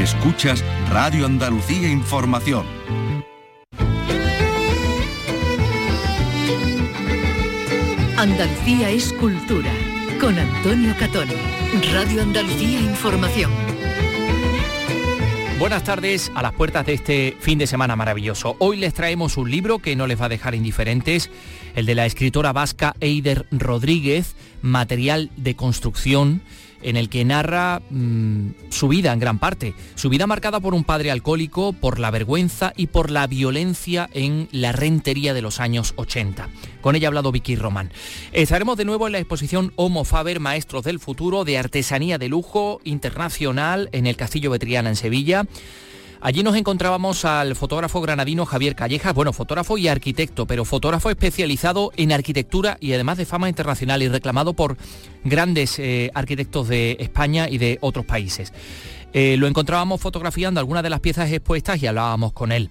Escuchas Radio Andalucía Información. Andalucía es cultura. Con Antonio Catón. Radio Andalucía Información. Buenas tardes a las puertas de este fin de semana maravilloso. Hoy les traemos un libro que no les va a dejar indiferentes, el de la escritora vasca Eider Rodríguez, Material de Construcción en el que narra mm, su vida en gran parte, su vida marcada por un padre alcohólico, por la vergüenza y por la violencia en la rentería de los años 80. Con ella ha hablado Vicky Román. Estaremos de nuevo en la exposición Homo Faber, Maestros del Futuro, de Artesanía de Lujo Internacional en el Castillo Betriana en Sevilla. Allí nos encontrábamos al fotógrafo granadino Javier Callejas, bueno, fotógrafo y arquitecto, pero fotógrafo especializado en arquitectura y además de fama internacional y reclamado por grandes eh, arquitectos de España y de otros países. Eh, lo encontrábamos fotografiando algunas de las piezas expuestas y hablábamos con él.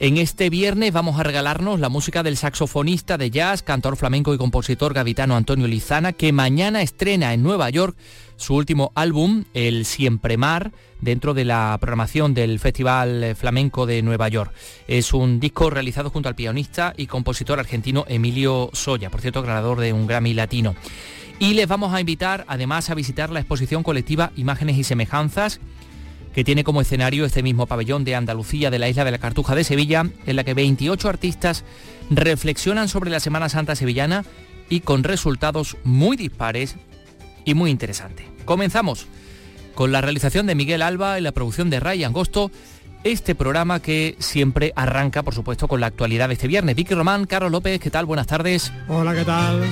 En este viernes vamos a regalarnos la música del saxofonista de jazz, cantor flamenco y compositor gavitano Antonio Lizana, que mañana estrena en Nueva York su último álbum, El Siempre Mar, dentro de la programación del Festival Flamenco de Nueva York. Es un disco realizado junto al pianista y compositor argentino Emilio Soya, por cierto, ganador de un Grammy Latino. Y les vamos a invitar además a visitar la exposición colectiva Imágenes y Semejanzas, que tiene como escenario este mismo pabellón de Andalucía de la isla de la Cartuja de Sevilla, en la que 28 artistas reflexionan sobre la Semana Santa sevillana y con resultados muy dispares y muy interesantes. Comenzamos con la realización de Miguel Alba y la producción de Ray Angosto, este programa que siempre arranca, por supuesto, con la actualidad de este viernes. Vicky Román, Carlos López, ¿qué tal? Buenas tardes. Hola, ¿qué tal?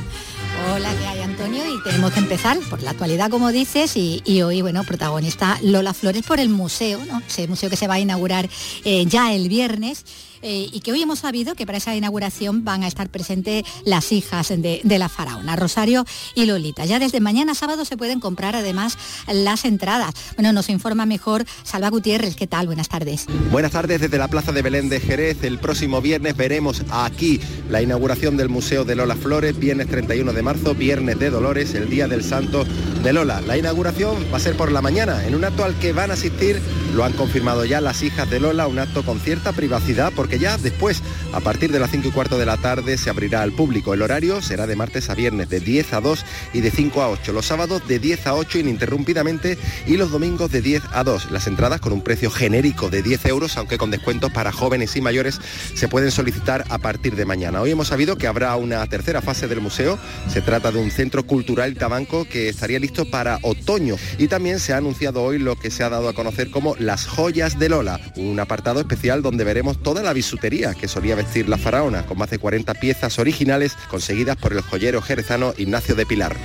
Hola, ¿qué hay Antonio? Y tenemos que empezar por la actualidad, como dices, y, hoy, bueno, protagonista Lola Flores por el museo, ¿no? Ese museo que se va a inaugurar eh, ya el viernes eh, y que hoy hemos sabido que para esa inauguración van a estar presentes las hijas de, la faraona, Rosario y Lolita. Ya desde mañana sábado se pueden comprar además las entradas. Bueno, nos informa mejor Salva Gutiérrez. ¿Qué tal? Buenas tardes. Buenas tardes desde la Plaza de Belén de Jerez. El próximo viernes veremos aquí la inauguración del Museo de Lola Flores, viernes 31 de marzo, viernes de Dolores, el Día del Santo de Lola. La inauguración va a ser por la mañana, en un acto al que van a asistir, lo han confirmado ya las hijas de Lola, un acto con cierta privacidad porque ya después, a partir de las 5 y cuarto de la tarde, se abrirá al público. El horario será de martes a viernes de 10 a 2 y de 5 a 8. Los sábados de 10 a 8 ininterrumpidamente y los domingos de 10 a 2. Las entradas con un precio genérico de 10 euros, aunque con descuentos para jóvenes y mayores, se pueden solicitar a partir de mañana. Hoy hemos sabido que habrá una tercera fase del museo. Se trata de un centro cultural tabanco que estaría listo para otoño. Y también se ha anunciado hoy lo que se ha dado a conocer como las joyas de Lola, un apartado especial donde veremos toda la bisutería que solía vestir la faraona, con más de 40 piezas originales conseguidas por el joyero jerezano Ignacio de Pilar.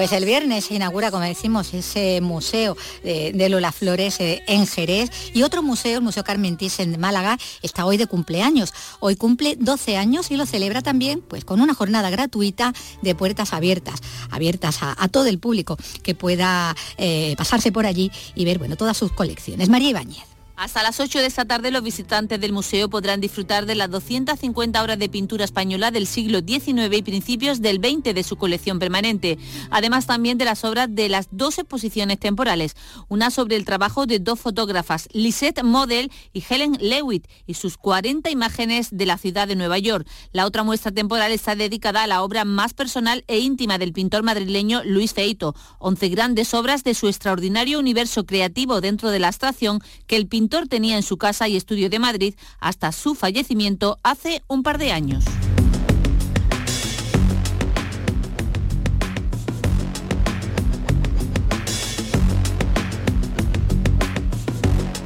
Pues el viernes se inaugura, como decimos, ese museo de, Lola Flores eh, en Jerez y otro museo, el Museo Carmen Thyssen en Málaga, está hoy de cumpleaños. Hoy cumple 12 años y lo celebra también pues, con una jornada gratuita de puertas abiertas, abiertas a, todo el público que pueda eh, pasarse por allí y ver bueno, todas sus colecciones. María Ibáñez. Hasta las 8 de esta tarde los visitantes del museo podrán disfrutar de las 250 obras de pintura española del siglo XIX y principios del XX de su colección permanente, además también de las obras de las dos exposiciones temporales, una sobre el trabajo de dos fotógrafas, Lisette Model y Helen Lewitt, y sus 40 imágenes de la ciudad de Nueva York. La otra muestra temporal está dedicada a la obra más personal e íntima del pintor madrileño Luis Feito, 11 grandes obras de su extraordinario universo creativo dentro de la abstracción que el pintor tenía en su casa y estudio de Madrid hasta su fallecimiento hace un par de años.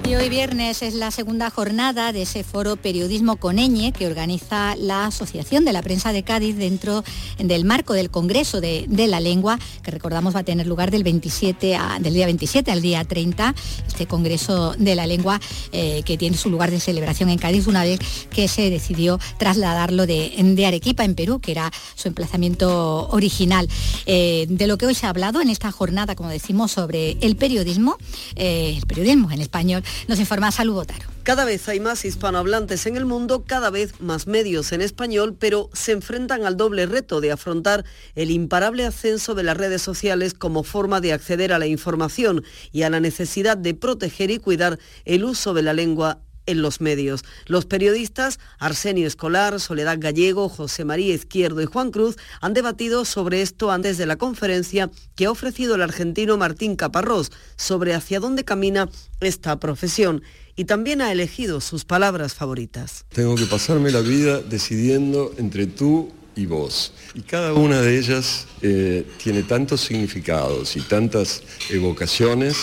Y hoy viernes es la segunda jornada de ese foro Periodismo con Eñe que organiza la Asociación de la Prensa de Cádiz dentro del marco del Congreso de, la Lengua, que recordamos va a tener lugar del, 27 del día 27 al día 30, este Congreso de la Lengua eh, que tiene su lugar de celebración en Cádiz una vez que se decidió trasladarlo de, Arequipa, en Perú, que era su emplazamiento original. Eh, de lo que hoy se ha hablado en esta jornada, como decimos, sobre el periodismo, eh, el periodismo en español, nos informa Salud Botaro. Cada vez hay más hispanohablantes en el mundo, cada vez más medios en español, pero se enfrentan al doble reto de afrontar el imparable ascenso de las redes sociales como forma de acceder a la información y a la necesidad de proteger y cuidar el uso de la lengua en los medios. Los periodistas Arsenio Escolar, Soledad Gallego, José María Izquierdo y Juan Cruz han debatido sobre esto antes de la conferencia que ha ofrecido el argentino Martín Caparrós sobre hacia dónde camina esta profesión y también ha elegido sus palabras favoritas. Tengo que pasarme la vida decidiendo entre tú y vos. Y cada una de ellas eh, tiene tantos significados y tantas evocaciones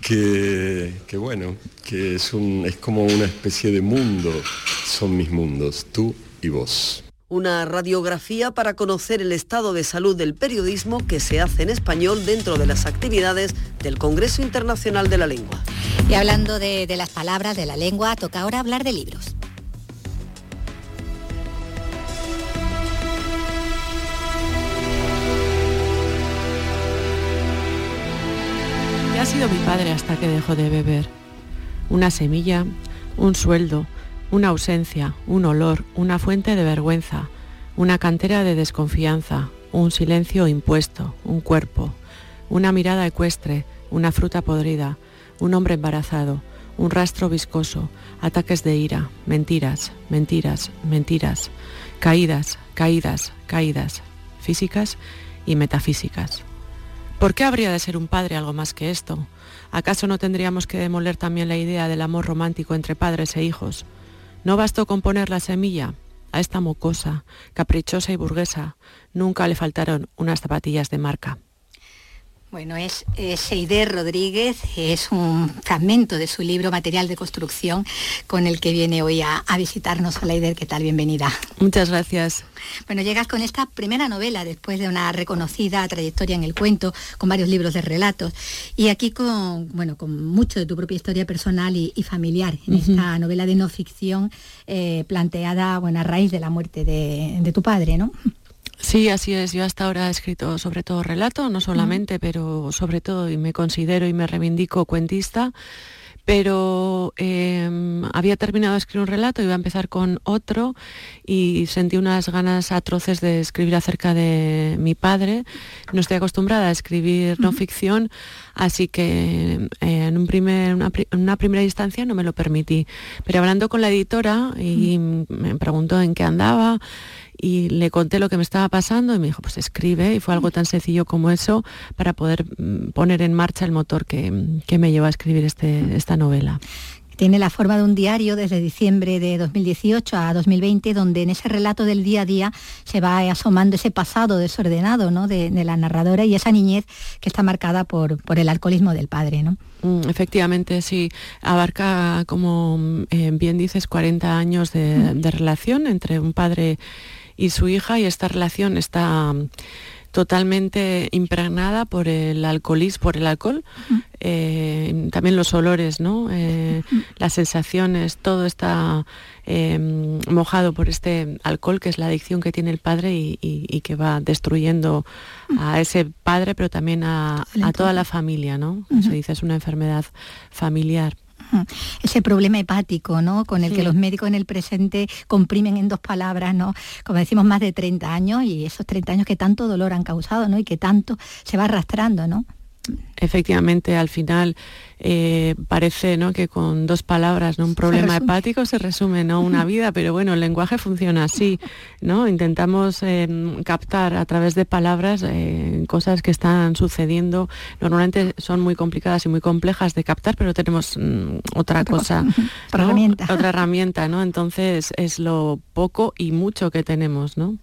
que, bueno, que es, un, es como una especie de mundo, son mis mundos, tú y vos. Una radiografía para conocer el estado de salud del periodismo que se hace en español dentro de las actividades del Congreso Internacional de la Lengua. Y hablando de, de las palabras, de la lengua, toca ahora hablar de libros. Ha sido mi padre hasta que dejó de beber. Una semilla, un sueldo, una ausencia, un olor, una fuente de vergüenza, una cantera de desconfianza, un silencio impuesto, un cuerpo, una mirada ecuestre, una fruta podrida, un hombre embarazado, un rastro viscoso, ataques de ira, mentiras, mentiras, mentiras, caídas, caídas, caídas, físicas y metafísicas. ¿Por qué habría de ser un padre algo más que esto? ¿Acaso no tendríamos que demoler también la idea del amor romántico entre padres e hijos? ¿No bastó con poner la semilla? A esta mocosa, caprichosa y burguesa, nunca le faltaron unas zapatillas de marca. Bueno, es, Seider Rodríguez, es un fragmento de su libro Material de Construcción con el que viene hoy a, visitarnos. Hola Eider, ¿qué tal? Bienvenida. Muchas gracias. Bueno, llegas con esta primera novela después de una reconocida trayectoria en el cuento, con varios libros de relatos, y aquí con, bueno, con mucho de tu propia historia personal y, familiar, en esta novela de no ficción eh, planteada bueno, a raíz de la muerte de, de tu padre, ¿no? Sí, así es. Yo hasta ahora he escrito sobre todo relato, no solamente, pero sobre todo, y me considero y me reivindico cuentista pero em, había terminado de escribir un relato, iba a empezar con otro y sentí unas ganas atroces de escribir acerca de mi padre. No estoy acostumbrada a escribir no ficción, así que eh, en un primer, una, una, primera instancia no me lo permití. Pero hablando con la editora y me preguntó en qué andaba, y le conté lo que me estaba pasando y me dijo, pues escribe, y fue algo tan sencillo como eso para poder mm, poner en marcha el motor que, me llevó a escribir este, esta novela tiene la forma de un diario desde diciembre de 2018 a 2020, donde en ese relato del día a día se va asomando ese pasado desordenado ¿no? de, la narradora y esa niñez que está marcada por, por el alcoholismo del padre. ¿no? Mm, efectivamente, sí. Abarca, como eh, bien dices, 40 años de, de relación entre un padre y su hija y esta relación está mm, totalmente impregnada por el alcoholismo, por el alcohol, eh, también los olores, ¿no? Eh, las sensaciones, todo está em, mojado por este alcohol que es la adicción que tiene el padre y, que va destruyendo a ese padre, pero también a, toda la familia, ¿no? Se dice es una enfermedad familiar ese problema hepático, ¿no? Con el que los médicos en el presente comprimen en dos palabras, ¿no? Como decimos, más de 30 años y esos 30 años que tanto dolor han causado, ¿no? Y que tanto se va arrastrando, ¿no? Efectivamente, al final eh, parece ¿no? que con dos palabras, ¿no? un problema hepático se resume ¿no? una vida, pero bueno, el lenguaje funciona así, ¿no? Intentamos em, captar a través de palabras eh, cosas que están sucediendo. Normalmente son muy complicadas y muy complejas de captar, pero tenemos mm, otra, cosa, otra herramienta. Otra herramienta, ¿no? Entonces es lo poco y mucho que tenemos, ¿no?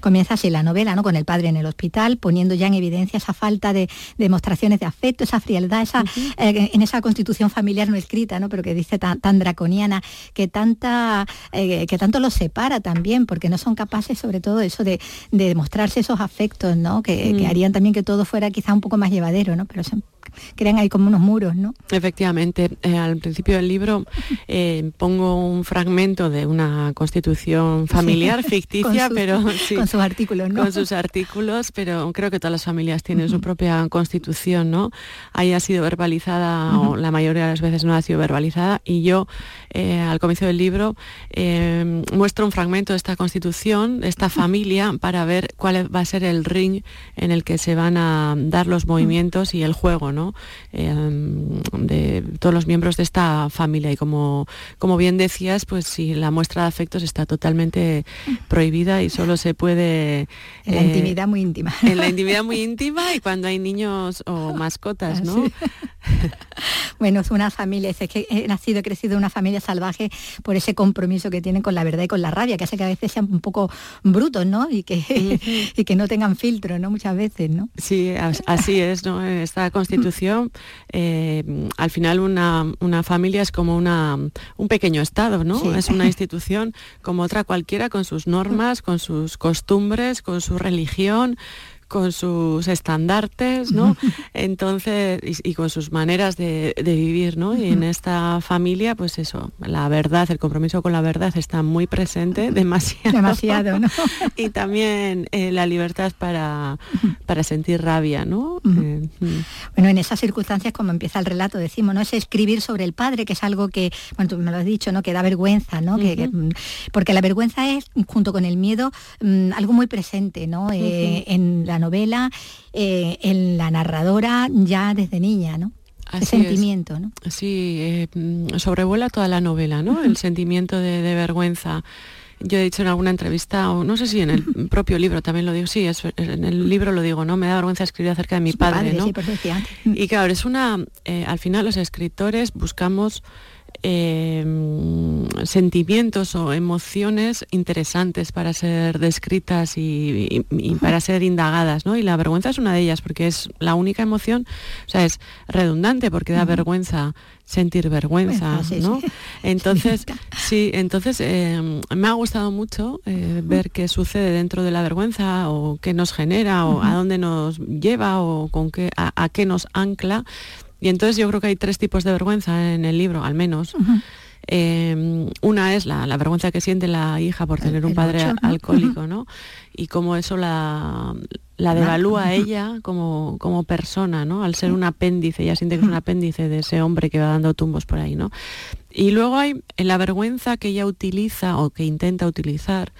Comienza así la novela, ¿no? Con el padre en el hospital, poniendo ya en evidencia esa falta de, de demostraciones de afecto, esa frialdad, esa, en esa constitución familiar no escrita, ¿no? pero que dice tan, draconiana, que, tanta, eh, que tanto los separa también, porque no son capaces sobre todo eso de, demostrarse esos afectos, ¿no? que, que, mm. harían también que todo fuera quizá un poco más llevadero, ¿no? pero crean ahí como unos muros, ¿no? Efectivamente, eh, al principio del libro eh, pongo un fragmento de una constitución familiar ficticia, pero con sus artículos, ¿no? Con sus artículos, pero creo que todas las familias tienen su propia constitución, ¿no? Ahí ha sido verbalizada, o la mayoría de las veces no ha sido verbalizada, y yo eh, al comienzo del libro muestro un fragmento de esta constitución, de esta familia, para ver cuál va a ser el ring en el que se van a dar los movimientos y el juego, ¿no? Em, de todos los miembros de esta familia. Y como, como bien decías, pues si la muestra de afectos está totalmente prohibida y solo se puede... En la intimidad muy íntima. En la intimidad muy íntima y cuando hay niños o mascotas, ¿no? bueno, es una familia, es que he nacido, he crecido una familia salvaje por ese compromiso que tienen con la verdad y con la rabia, que hace que a veces sean un poco brutos, ¿no? Y que, y que no tengan filtro, ¿no? Muchas veces, ¿no? Sí, así es, ¿no? Esta constitución, eh, al final una, familia es como una, un pequeño Estado, ¿no? Es una institución como otra cualquiera, con sus normas, con sus costumbres, con su religión, con sus estandartes, ¿no? Entonces, y, con sus maneras de, vivir, ¿no? Y en esta familia, pues eso, la verdad, el compromiso con la verdad está muy presente, demasiado. Demasiado, ¿no? y también eh, la libertad para, para sentir rabia, ¿no? Eh, bueno, en esas circunstancias, como empieza el relato, decimos, ¿no? Es escribir sobre el padre, que es algo que, bueno, tú me lo has dicho, ¿no? Que da vergüenza, ¿no? que, mm, porque la vergüenza es, junto con el miedo, mm, algo muy presente, ¿no? Eh, en la novela, eh, en la narradora ya desde niña, ¿no? el sentimiento, ¿no? Sí, eh, sobrevuela toda la novela, ¿no? El sentimiento de, vergüenza. Yo he dicho en alguna entrevista, o no sé si en el propio libro también lo digo, sí, en el libro lo digo, ¿no? Me da vergüenza escribir acerca de mi padre, ¿no? y claro, es una, eh, al final los escritores buscamos Em, sentimientos o emociones interesantes para ser descritas y, para ser indagadas, ¿no? Y la vergüenza es una de ellas, porque es la única emoción, o sea, es redundante porque da vergüenza sentir vergüenza, ¿no? Entonces, sí, entonces em, me ha gustado mucho eh, ver qué sucede dentro de la vergüenza o qué nos genera o a dónde nos lleva o con qué, a qué nos ancla y entonces yo creo que hay tres tipos de vergüenza en el libro, al menos. Em, una es la, vergüenza que siente la hija por tener un padre alcohólico, ¿no? Y cómo eso la, la devalúa a ella como, como persona, ¿no? Al ser un apéndice, ella siente que es un apéndice de ese hombre que va dando tumbos por ahí, ¿no? Y luego hay la vergüenza que ella utiliza o que intenta utilizar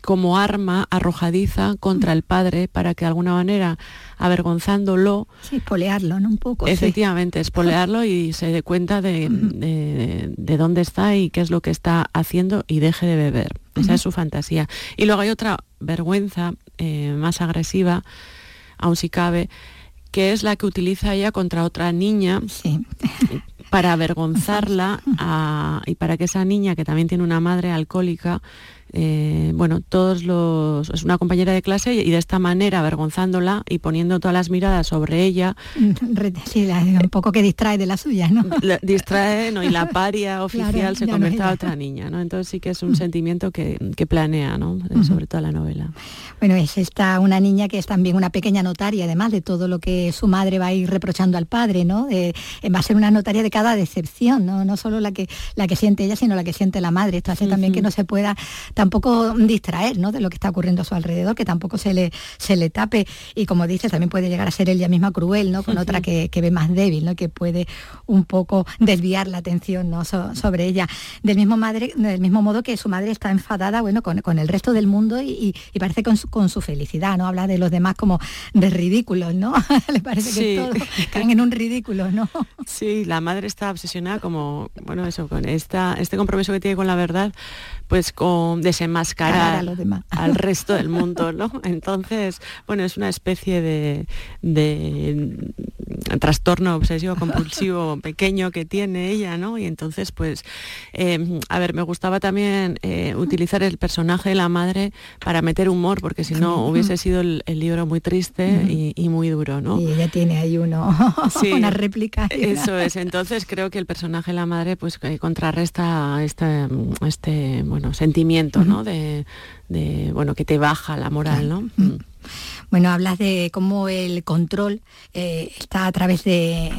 como arma arrojadiza contra el padre para que de alguna manera, avergonzándolo... Sí, espolearlo, ¿no? Un poco. Efectivamente, espolearlo y se dé cuenta de, de, dónde está y qué es lo que está haciendo y deje de beber. Esa es su fantasía. Y luego hay otra vergüenza eh, más agresiva, aun si cabe, que es la que utiliza ella contra otra niña. para avergonzarla y para que esa niña, que también tiene una madre alcohólica, eh, bueno, todos los, es una compañera de clase y de esta manera avergonzándola y poniendo todas las miradas sobre ella. Sí, un poco que distrae de la suya, ¿no? distrae, ¿no? Y la paria oficial se convierte a otra niña, ¿no? Entonces sí que es un sentimiento que, planea, ¿no? Sobre toda la novela. Bueno, es esta una niña que es también una pequeña notaria, además de todo lo que su madre va a ir reprochando al padre, ¿no? Eh, va a ser una notaria de cada decepción, ¿no? No solo la que, la que siente ella, sino la que siente la madre. Esto hace también que no se pueda tampoco distraer ¿no? de lo que está ocurriendo a su alrededor, que tampoco se le, se le tape. Y como dices, también puede llegar a ser ella misma cruel, ¿no? Con otra que, ve más débil, ¿no? Que puede un poco desviar la atención ¿no? sobre ella. Del mismo, madre, del mismo modo que su madre está enfadada bueno, con, el resto del mundo y, parece con su, con su, felicidad, ¿no? Habla de los demás como de ridículos, ¿no? Le parece que todos caen en un ridículo, ¿no? Sí, la madre está obsesionada como, bueno, eso, con esta, este compromiso que tiene con la verdad, pues con desenmascarar al resto del mundo, ¿no? Entonces, bueno, es una especie de, trastorno obsesivo compulsivo pequeño que tiene ella, ¿no? Y entonces, pues, em, a ver, me gustaba también eh, utilizar el personaje de la madre para meter humor, porque si no hubiese sido el, libro muy triste y, muy duro, ¿no? Y ella tiene ahí uno, una réplica. Eso es, entonces creo que el personaje de la madre pues contrarresta este, este bueno, sentimiento, ¿no? De, bueno, que te baja la moral, ¿no? Mm. Bueno, hablas de cómo el control eh, está a través de,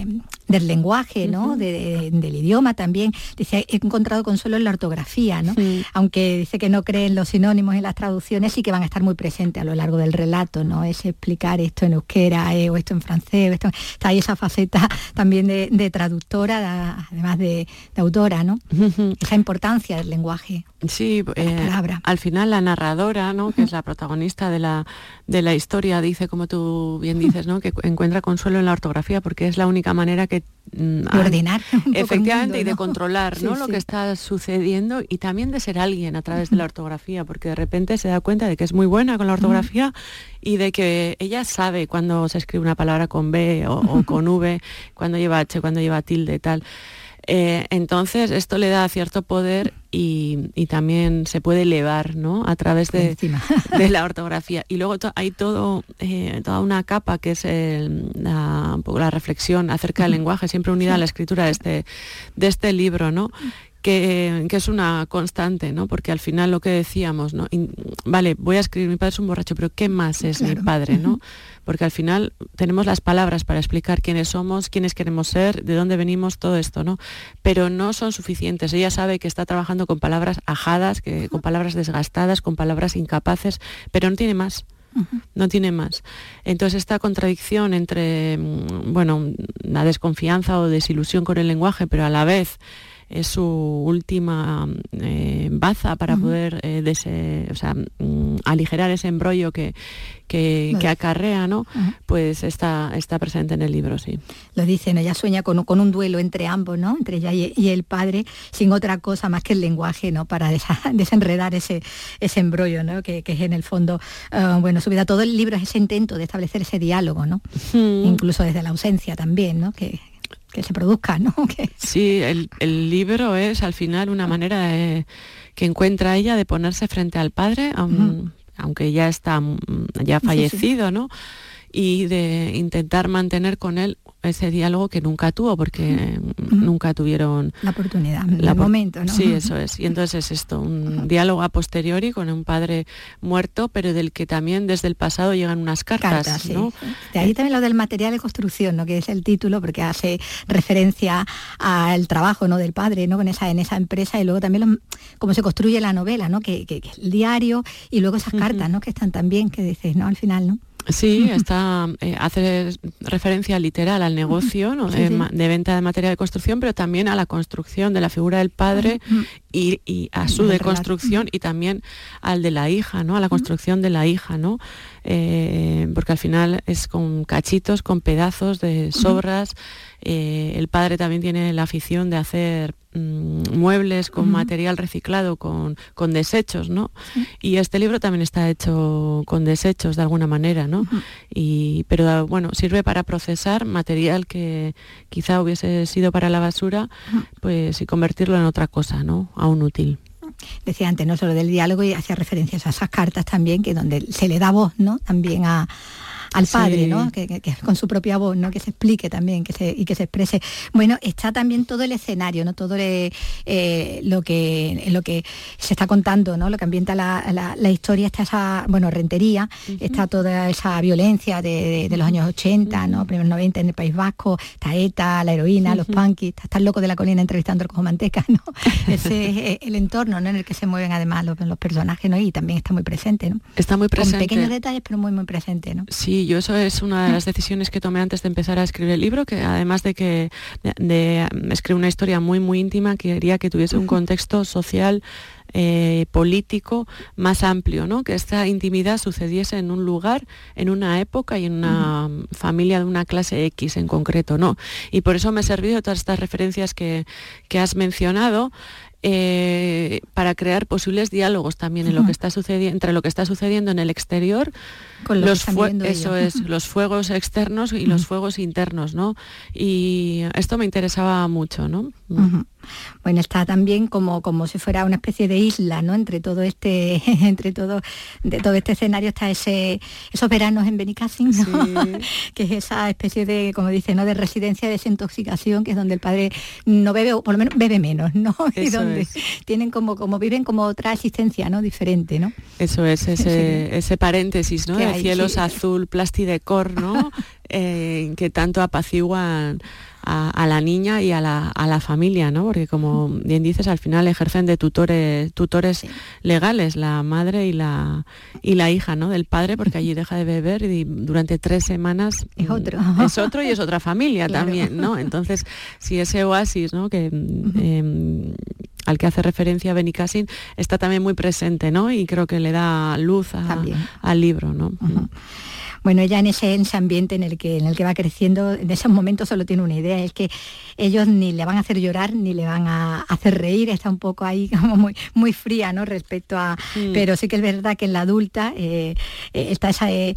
del lenguaje, ¿no? del idioma también. Dice, he encontrado consuelo en la ortografía, ¿no? Aunque dice que no cree en los sinónimos en las traducciones, sí que van a estar muy presentes a lo largo del relato, ¿no? Es explicar esto en euskera eh, o esto en francés, esto, está ahí esa faceta también de, traductora, además de, autora, ¿no? Esa importancia del lenguaje. Sí, eh, al final la narradora, ¿no? que es la protagonista de la, de la historia, dice, como tú bien dices, ¿no? que encuentra consuelo en la ortografía porque es la única manera que... Mm, de ordenar. Efectivamente, y de controlar ¿no? lo que está sucediendo y también de ser alguien a través de la ortografía, porque de repente se da cuenta de que es muy buena con la ortografía y de que ella sabe cuando se escribe una palabra con B o, o con V, cuando lleva H, cuando lleva tilde, tal. Eh, entonces, esto le da cierto poder y, también se puede elevar ¿no? a través de, la ortografía. Y luego hay todo, eh, toda una capa que es la, la, reflexión acerca del lenguaje, siempre unida a la escritura de este, de este libro, ¿no? Que, es una constante, ¿no? Porque al final lo que decíamos, ¿no? vale, voy a escribir, mi padre es un borracho, pero ¿qué más es mi padre, ¿no? Porque al final tenemos las palabras para explicar quiénes somos, quiénes queremos ser, de dónde venimos, todo esto, ¿no? Pero no son suficientes. Ella sabe que está trabajando con palabras ajadas, que, con palabras desgastadas, con palabras incapaces, pero no tiene más. No tiene más. Entonces esta contradicción entre, mm, bueno, la desconfianza o desilusión con el lenguaje, pero a la vez es su última eh, baza para poder eh, mm, aligerar ese embrollo que, que, acarrea, ¿no? Pues está, está presente en el libro, sí. Lo dicen, ella sueña con, con un duelo entre ambos, ¿no? Entre ella y, el padre, sin otra cosa más que el lenguaje, ¿no? Para desenredar ese, ese embrollo, ¿no? Que, es en el fondo, eh, bueno, su vida, todo el libro es ese intento de establecer ese diálogo, ¿no? Incluso desde la ausencia también, ¿no? Que, que se produzca, ¿no? Sí, el, libro es al final una manera que encuentra ella de ponerse frente al padre, aunque ya está mm, ya fallecido, ¿no? Y de intentar mantener con él ese diálogo que nunca tuvo porque nunca tuvieron la oportunidad, el momento, ¿no? Sí, eso es. Y entonces es esto, un diálogo a posteriori con un padre muerto, pero del que también desde el pasado llegan unas cartas, ¿no? De ahí también lo del material de construcción, ¿no? Que es el título porque hace referencia al trabajo, ¿no? Del padre, ¿no? Con esa en esa empresa y luego también cómo se construye la novela, ¿no? Que, el diario y luego esas cartas, ¿no? Que están también que dices, ¿no? Al final, ¿no? Sí, está, eh, hace referencia literal al negocio de, venta de materia de construcción, pero también a la construcción de la figura del padre y, a su deconstrucción y también al de la hija, ¿no? a la construcción de la hija, ¿no? Eh, porque al final es con cachitos, con pedazos de sobras. Eh, el padre también tiene la afición de hacer mm, muebles con material reciclado, con, desechos, ¿no? Y este libro también está hecho con desechos de alguna manera, ¿no? y, pero bueno, sirve para procesar material que quizá hubiese sido para la basura, pues y convertirlo en otra cosa, ¿no? Aún útil decía antes, no solo del diálogo y hacía referencias a esas cartas también, que donde se le da voz, ¿no? También a, al padre, ¿no? Que, con su propia voz, ¿no? Que se explique también que se, y que se exprese. Bueno, está también todo el escenario, ¿no? Todo eh, lo, que, lo que se está contando, ¿no? Lo que ambienta la, historia, está esa, bueno, rentería, está toda esa violencia de, los años 80, ¿no? Primeros 90 en el País Vasco, está ETA, la heroína, los punkis, está, el loco de la colina entrevistando al cojo manteca, ¿no? Ese es el entorno ¿no? en el que se mueven además los, los personajes, ¿no? Y también está muy presente, ¿no? Está muy presente. Con pequeños detalles, pero muy, muy presente, ¿no? Sí, yo eso es una de las decisiones que tomé antes de empezar a escribir el libro, que además de que de, escribir una historia muy muy íntima, quería que tuviese un contexto social eh, político más amplio, ¿no? que esta intimidad sucediese en un lugar, en una época y en una familia de una clase X en concreto. ¿no? Y por eso me he servido de todas estas referencias que, que has mencionado eh, para crear posibles diálogos también en lo que está sucediendo entre lo que está sucediendo en el exterior Con lo los eso es los fuegos externos y los fuegos internos no y esto me interesaba mucho no. Bueno, está también como, como si fuera una especie de isla, ¿no? Entre todo este, entre todo, de todo este escenario está ese, esos veranos en Benicassim, ¿no? que es esa especie de, como dice, ¿no? de residencia de desintoxicación, que es donde el padre no bebe, o por lo menos bebe menos, ¿no? y donde es. tienen como, como viven como otra existencia, ¿no? Diferente, ¿no? Eso es, ese, ese paréntesis, ¿no? De cielos sí. azul, plastidecor, ¿no? Eh, que tanto apaciguan a, a la niña y a la, a la familia, ¿no? Porque como bien dices, al final ejercen de tutores, tutores legales, la madre y la, y la hija, ¿no? Del padre, porque allí deja de beber y durante tres semanas Es mm, otro. Es otro y es otra familia Claro. también, ¿no? Entonces, si ese oasis, ¿no? Que al que hace referencia Benicassin está también muy presente, ¿no? Y creo que le da luz a- al libro, ¿no? Bueno, ella en ese, en ese ambiente en el, que, en el que va creciendo, en esos momentos solo tiene una idea, es que ellos ni le van a hacer llorar ni le van a hacer reír, está un poco ahí como muy, muy fría, ¿no? Respecto a... Mm. Pero sí que es verdad que en la adulta eh, eh, está esa, eh,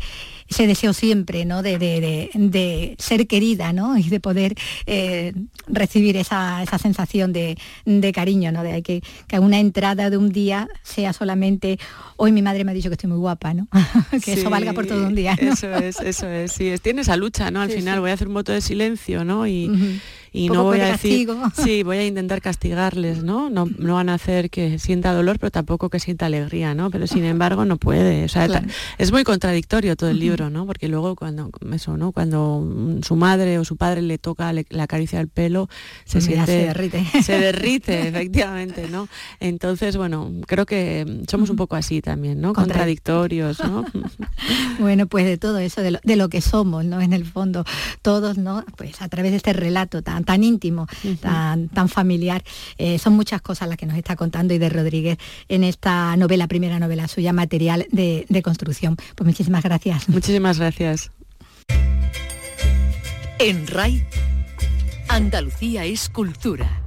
ese deseo siempre, ¿no? De, de- de- de ser querida, ¿no? Y de poder eh, recibir esa, esa sensación de, de cariño, ¿no? De que, que una entrada de un día sea solamente, hoy mi madre me ha dicho que estoy muy guapa, ¿no? que eso valga por todo un día, ¿no? Eso es, eso es. Sí, es, tiene esa lucha, ¿no? Al Sí, final sí. voy a hacer un voto de silencio, ¿no? Y. y no voy a decir, castigo. sí, voy a intentar castigarles, ¿no? ¿no? No van a hacer que sienta dolor, pero tampoco que sienta alegría, ¿no? Pero sin embargo no puede. O sea, Claro. es muy contradictorio todo el libro, ¿no? Porque luego cuando eso, ¿no? Cuando su madre o su padre le toca, le, le acaricia el pelo, se Pues Mira, siente se derrite. se derrite, efectivamente, ¿no? Entonces, bueno, creo que somos un poco así también, ¿no? Contra- Contradictorios, ¿no? Bueno, pues de todo eso, de lo, de lo que somos, ¿no? En el fondo, todos, ¿no? Pues a través de este relato tan, tan íntimo, tan, tan familiar, eh, son muchas cosas las que nos está contando y de Rodríguez en esta novela, primera novela suya, material de, de construcción. Pues muchísimas gracias. Muchísimas gracias. En RAI, Andalucía es cultura.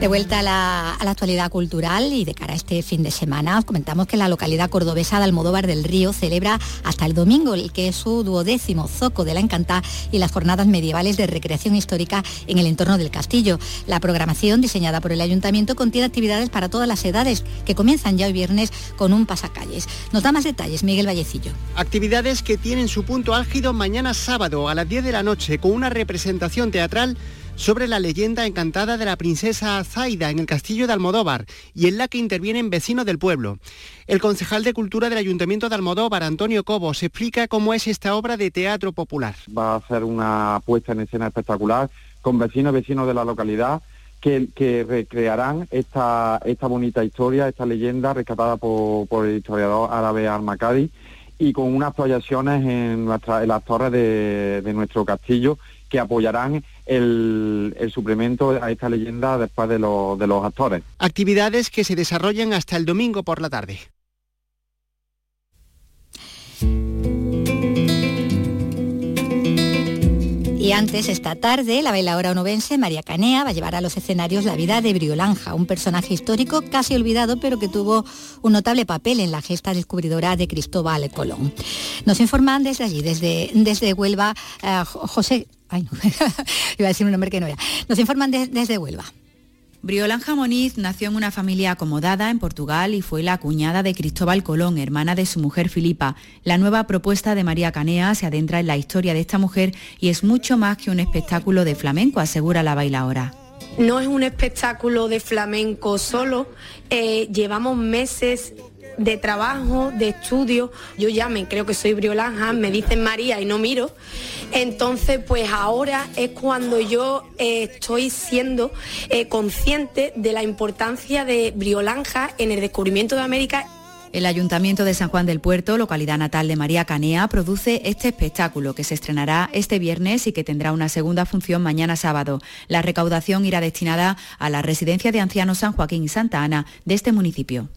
De vuelta a la, actualidad cultural y de cara a este fin de semana, os comentamos que la localidad cordobesa de Almodóvar del Río celebra hasta el domingo el que es su duodécimo Zoco de la Encantá y las jornadas medievales de recreación histórica en el entorno del castillo. La programación diseñada por el ayuntamiento contiene actividades para todas las edades que comienzan ya hoy viernes con un pasacalles. Nos da más detalles Miguel Vallecillo. Actividades que tienen su punto álgido mañana sábado a las 10 de la noche con una representación teatral sobre la leyenda encantada de la princesa Zaida en el castillo de Almodóvar y en la que intervienen vecinos del pueblo. El concejal de Cultura del Ayuntamiento de Almodóvar, Antonio Cobos, explica cómo es esta obra de teatro popular. va a hacer una puesta en escena espectacular con vecinos vecinos de la localidad que, recrearán esta, esta bonita historia, esta leyenda rescatada por, el historiador árabe Al-Makadi y con unas proyecciones en, nuestra- en las torres de nuestro castillo que apoyarán el, el suplemento a esta leyenda después de, los- de los actores. Actividades que se desarrollan hasta el domingo por la tarde. Y antes, esta tarde, la bailaora onubense María Canea va a llevar a los escenarios la vida de Briolanja, un personaje histórico casi olvidado, pero que tuvo un notable papel en la gesta descubridora de Cristóbal Colón. Nos informan desde allí, desde, desde Huelva, eh, Jo- José... Ay, no, iba a decir un nombre que no era. Nos informan de- desde Huelva. Briolanja Moniz nació en una familia acomodada en Portugal y fue la cuñada de Cristóbal Colón, hermana de su mujer Filipa. La nueva propuesta de María Canea se adentra en la historia de esta mujer y es mucho más que un espectáculo de flamenco, asegura la bailaora. No es un espectáculo de flamenco solo, eh, llevamos meses de trabajo, de estudio. Yo ya me creo que soy briolanja, me dicen María y no miro. Entonces, pues ahora es cuando yo eh, estoy siendo eh, consciente de la importancia de briolanja en el descubrimiento de América El Ayuntamiento de San Juan del Puerto, localidad natal de María Canea, produce este espectáculo que se estrenará este viernes y que tendrá una segunda función mañana sábado. La recaudación irá destinada a la residencia de ancianos San Joaquín y Santa Ana de este municipio.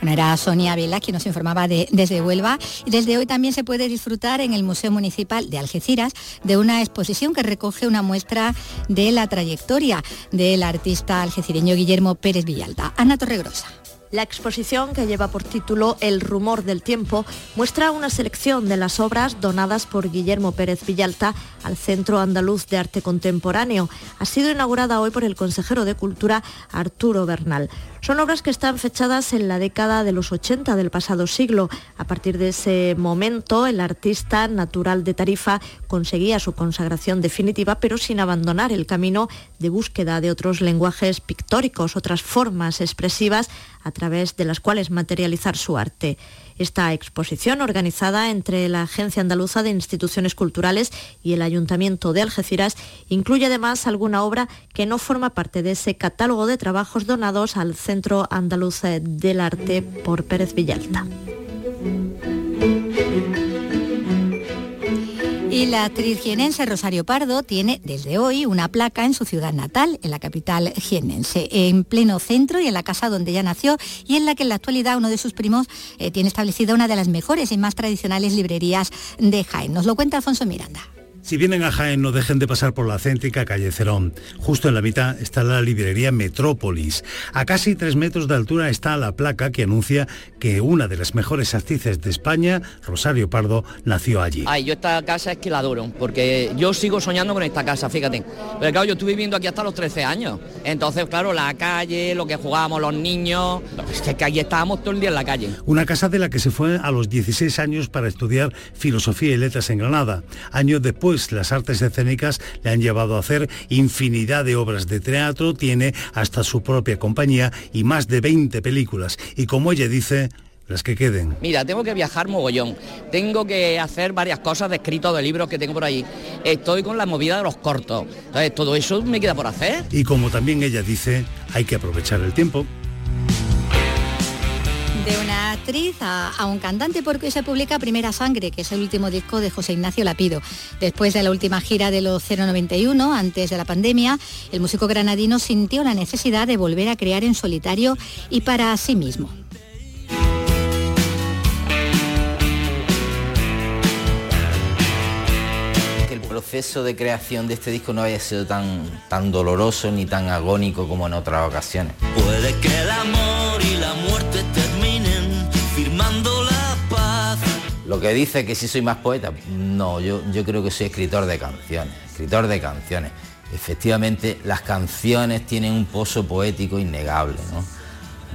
Bueno, era Sonia Vela quien nos informaba desde Huelva y desde hoy también se puede disfrutar en el Museo Municipal de Algeciras de una exposición que recoge una muestra de la trayectoria del artista algecireño Guillermo Pérez Villalta. Ana Torregrosa. La exposición, que lleva por título El rumor del tiempo, muestra una selección de las obras donadas por Guillermo Pérez Villalta al Centro Andaluz de Arte Contemporáneo. Ha sido inaugurada hoy por el consejero de Cultura Arturo Bernal. Son obras que están fechadas en la década de los 80 del pasado siglo. A partir de ese momento, el artista natural de Tarifa conseguía su consagración definitiva, pero sin abandonar el camino de búsqueda de otros lenguajes pictóricos, otras formas expresivas a través de las cuales materializar su arte. Esta exposición, organizada entre la Agencia Andaluza de Instituciones Culturales y el Ayuntamiento de Algeciras, incluye además alguna obra que no forma parte de ese catálogo de trabajos donados al Centro Andaluz del Arte por Pérez Villalta. Y la actriz jienense Rosario Pardo tiene desde hoy una placa en su ciudad natal, en la capital jienense, en pleno centro y en la casa donde ella nació y en la que en la actualidad uno de sus primos eh, tiene establecida una de las mejores y más tradicionales librerías de Jaén. Nos lo cuenta Alfonso Miranda. Si vienen a Jaén, no dejen de pasar por la céntrica calle Cerón. Justo en la mitad está la librería Metrópolis. A casi tres metros de altura está la placa que anuncia que una de las mejores actrices de España, Rosario Pardo, nació allí. Ay, yo esta casa es que la adoro, porque yo sigo soñando con esta casa, fíjate. Pero claro, yo estuve viviendo aquí hasta los 13 años. Entonces, claro, la calle, lo que jugábamos los niños, es que allí estábamos todo el día en la calle. Una casa de la que se fue a los 16 años para estudiar filosofía y letras en Granada. Años después pues las artes escénicas le han llevado a hacer infinidad de obras de teatro, tiene hasta su propia compañía y más de 20 películas. Y como ella dice, las que queden. Mira, tengo que viajar mogollón, tengo que hacer varias cosas de escritos de libros que tengo por ahí. Estoy con la movida de los cortos. Entonces, todo eso me queda por hacer. Y como también ella dice, hay que aprovechar el tiempo de una actriz a, un cantante porque hoy se publica Primera Sangre, que es el último disco de José Ignacio Lapido. Después de la última gira de los 091, antes de la pandemia, el músico granadino sintió la necesidad de volver a crear en solitario y para sí mismo. el proceso de creación de este disco no haya sido tan, tan doloroso ni tan agónico como en otras ocasiones. Puede que el amor y la muerte Lo que dice que si soy más poeta, no, yo, yo creo que soy escritor de canciones, escritor de canciones. Efectivamente, las canciones tienen un pozo poético innegable, ¿no?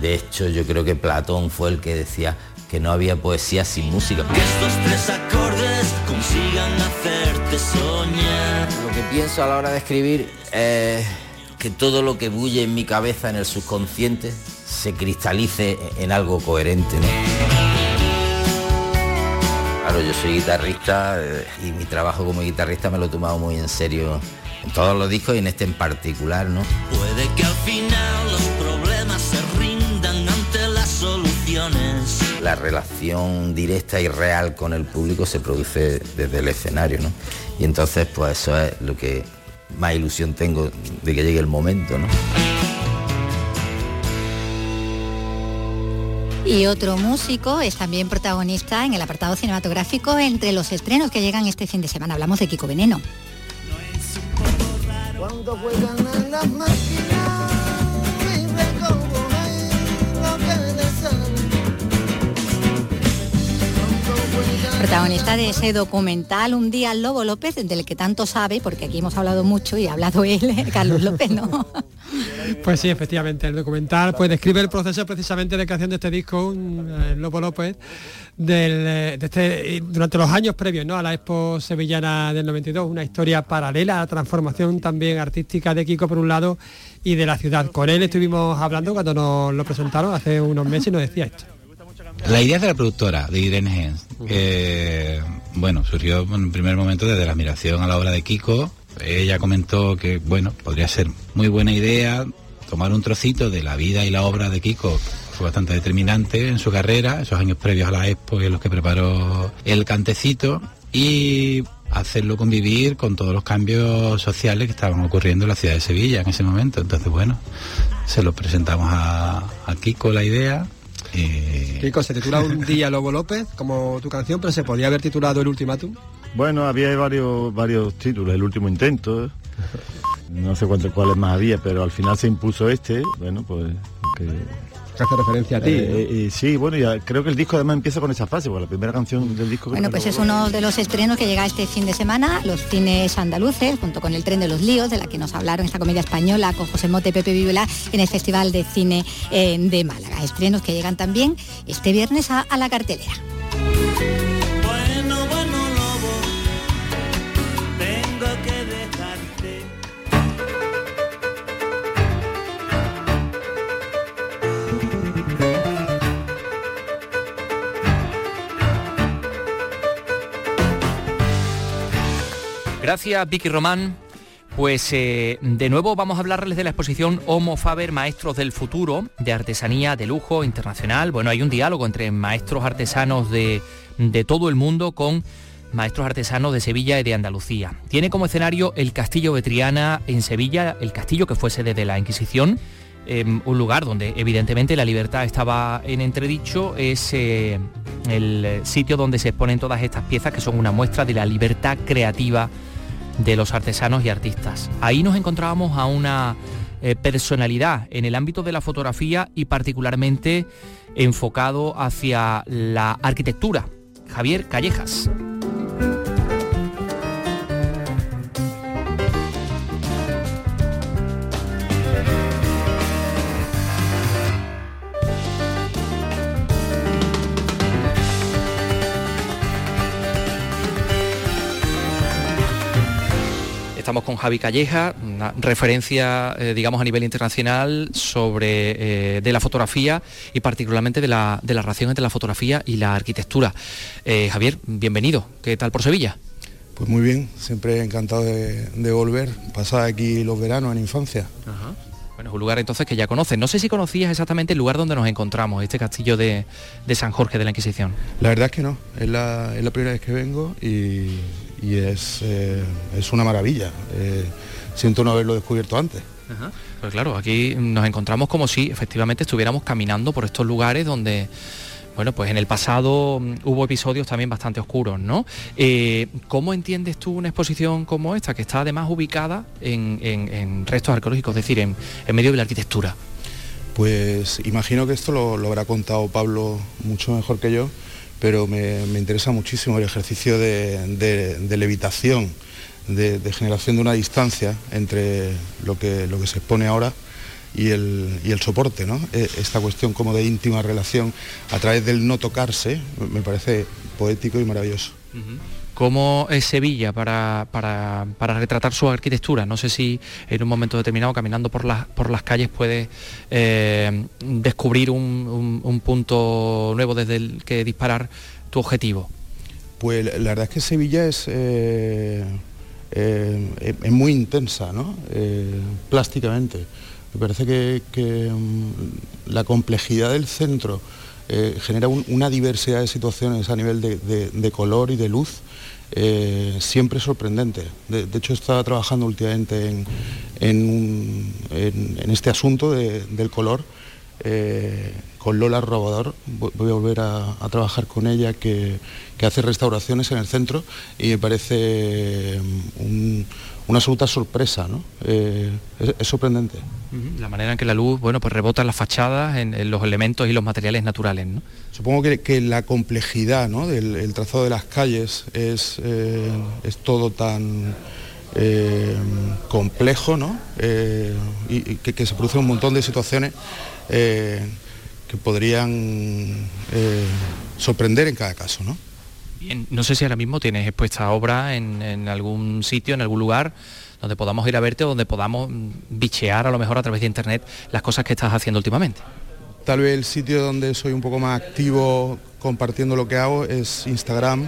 De hecho, yo creo que Platón fue el que decía que no había poesía sin música. Que estos tres acordes consigan hacerte soñar. Lo que pienso a la hora de escribir es que todo lo que bulle en mi cabeza, en el subconsciente, se cristalice en algo coherente. Claro, yo soy guitarrista eh, y mi trabajo como guitarrista me lo he tomado muy en serio en todos los discos y en este en particular, ¿no? Puede que al final los problemas se rindan ante las soluciones. La relación directa y real con el público se produce desde el escenario, ¿no? Y entonces, pues eso es lo que más ilusión tengo de que llegue el momento, ¿no? Y otro músico es también protagonista en el apartado cinematográfico entre los estrenos que llegan este fin de semana. Hablamos de Kiko Veneno. Protagonista de ese documental Un día Lobo López, del que tanto sabe, porque aquí hemos hablado mucho y ha hablado él, Carlos López, ¿no? Pues sí, efectivamente, el documental pues describe el proceso precisamente de creación de este disco, un, eh, Lobo López, eh, este, durante los años previos ¿no? a la Expo Sevillana del 92, una historia paralela a la transformación también artística de Kiko por un lado y de la ciudad. Con él estuvimos hablando cuando nos lo presentaron hace unos meses y nos decía esto. La idea de la productora, de Irene Hens, bueno, surgió en un primer momento desde la admiración a la obra de Kiko, ella comentó que, bueno, podría ser muy buena idea tomar un trocito de la vida y la obra de Kiko, fue bastante determinante en su carrera, esos años previos a la Expo y en los que preparó el cantecito, y hacerlo convivir con todos los cambios sociales que estaban ocurriendo en la ciudad de Sevilla en ese momento. Entonces, bueno, se lo presentamos a, a Kiko la idea Eh, Kiko, se titula Un día Lobo López, como tu canción, pero se podía haber titulado El Ultimátum. Bueno, había varios, varios títulos, el último intento, no sé cuántos cuáles más había, pero al final se impuso este, bueno, pues que que hace referencia a ti. Eh, eh, sí, bueno, ya creo que el disco además empieza con esa frase, porque la primera canción del disco... Bueno, pues es uno de los estrenos que llega este fin de semana, los cines andaluces, junto con el tren de los líos, de la que nos hablaron esta comedia española con José Mote, Pepe Vivela, en el Festival de Cine eh, de Málaga. Estrenos que llegan también este viernes a, a la cartelera. Gracias, Vicky Román. Pues eh, de nuevo vamos a hablarles de la exposición Homo Faber Maestros del Futuro, de artesanía de lujo internacional. Bueno, hay un diálogo entre maestros artesanos de, de todo el mundo con maestros artesanos de Sevilla y de Andalucía. Tiene como escenario el Castillo de Triana en Sevilla, el castillo que fue sede de la Inquisición, eh, un lugar donde evidentemente la libertad estaba en entredicho, es eh, el sitio donde se exponen todas estas piezas que son una muestra de la libertad creativa de los artesanos y artistas. Ahí nos encontrábamos a una eh, personalidad en el ámbito de la fotografía y particularmente enfocado hacia la arquitectura, Javier Callejas. Estamos con Javi Calleja, una referencia, eh, digamos, a nivel internacional sobre eh, de la fotografía y particularmente de la, de la relación entre la fotografía y la arquitectura. Eh, Javier, bienvenido. ¿Qué tal por Sevilla? Pues muy bien, siempre encantado de, de volver, pasar aquí los veranos en infancia. Bueno, es un lugar entonces que ya conoces. No sé si conocías exactamente el lugar donde nos encontramos, este castillo de, de San Jorge de la Inquisición. La verdad es que no, es la, es la primera vez que vengo y, y es, eh, es una maravilla. Eh, siento no haberlo descubierto antes. Pues claro, aquí nos encontramos como si efectivamente estuviéramos caminando por estos lugares donde, bueno, pues en el pasado mm, hubo episodios también bastante oscuros, ¿no? Eh, ¿Cómo entiendes tú una exposición como esta, que está además ubicada en, en- en restos arqueológicos, es decir, en, en medio de la arquitectura? Pues imagino que esto lo, lo habrá contado Pablo mucho mejor que yo, pero me, me interesa muchísimo el ejercicio de, de- levitación, de, generación de una distancia entre lo que, lo que se expone ahora y el, y el soporte, ¿no? E- Esta cuestión como de íntima relación a través del no tocarse me parece poético y maravilloso. ¿Cómo es Sevilla para, para- para retratar su arquitectura? No sé si en un momento determinado, caminando por las, por las calles, puedes eh, descubrir un, un- un punto nuevo desde el que disparar tu objetivo. Pues la verdad es que Sevilla es, eh, eh, es- muy intensa, ¿no? Plásticamente. Me parece que, mm, la complejidad del centro genera un- una diversidad de situaciones a nivel de- de color y de luz eh, siempre sorprendente. De, hecho, estaba trabajando últimamente en, en este asunto de- del color eh, con Lola Robador. Voy a volver a, a trabajar con ella que, que hace restauraciones en el centro y me parece mm, un- una absoluta sorpresa. ¿no? Eh, es, es sorprendente. La manera en que la luz, bueno, pues rebota en las fachadas, en, en los elementos y los materiales naturales, ¿no? Supongo que, que la complejidad ¿no? del el trazado de las calles es, eh, es todo tan eh, complejo ¿no? Y, y que, que se producen un montón de situaciones que podrían sorprender en cada caso. ¿no? Bien, no sé si ahora mismo tienes expuesta obra en, en algún sitio, en algún lugar donde podamos ir a verte o donde podamos mm, bichear a lo mejor a través de internet las cosas que estás haciendo últimamente. Tal vez el sitio donde soy un poco más activo compartiendo lo que hago es Instagram.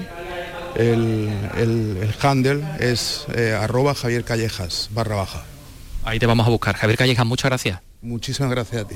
El, el- el handle es eh, arroba Javier Callejas barra baja. Ahí te vamos a buscar. Javier Callejas, muchas gracias. Muchísimas gracias a ti.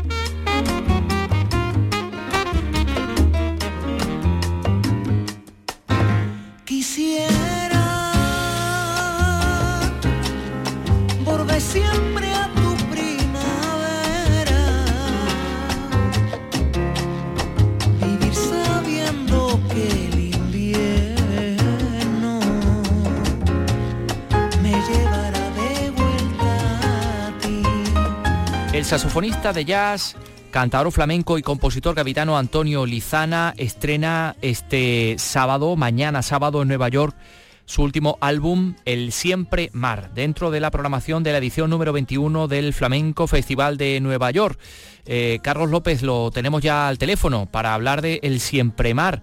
Saxofonista de jazz, cantador flamenco y compositor capitano Antonio Lizana estrena este sábado, mañana sábado en Nueva York, su último álbum, El Siempre Mar, dentro de la programación de la edición número 21 del Flamenco Festival de Nueva York. Eh, Carlos López lo tenemos ya al teléfono para hablar de El Siempre Mar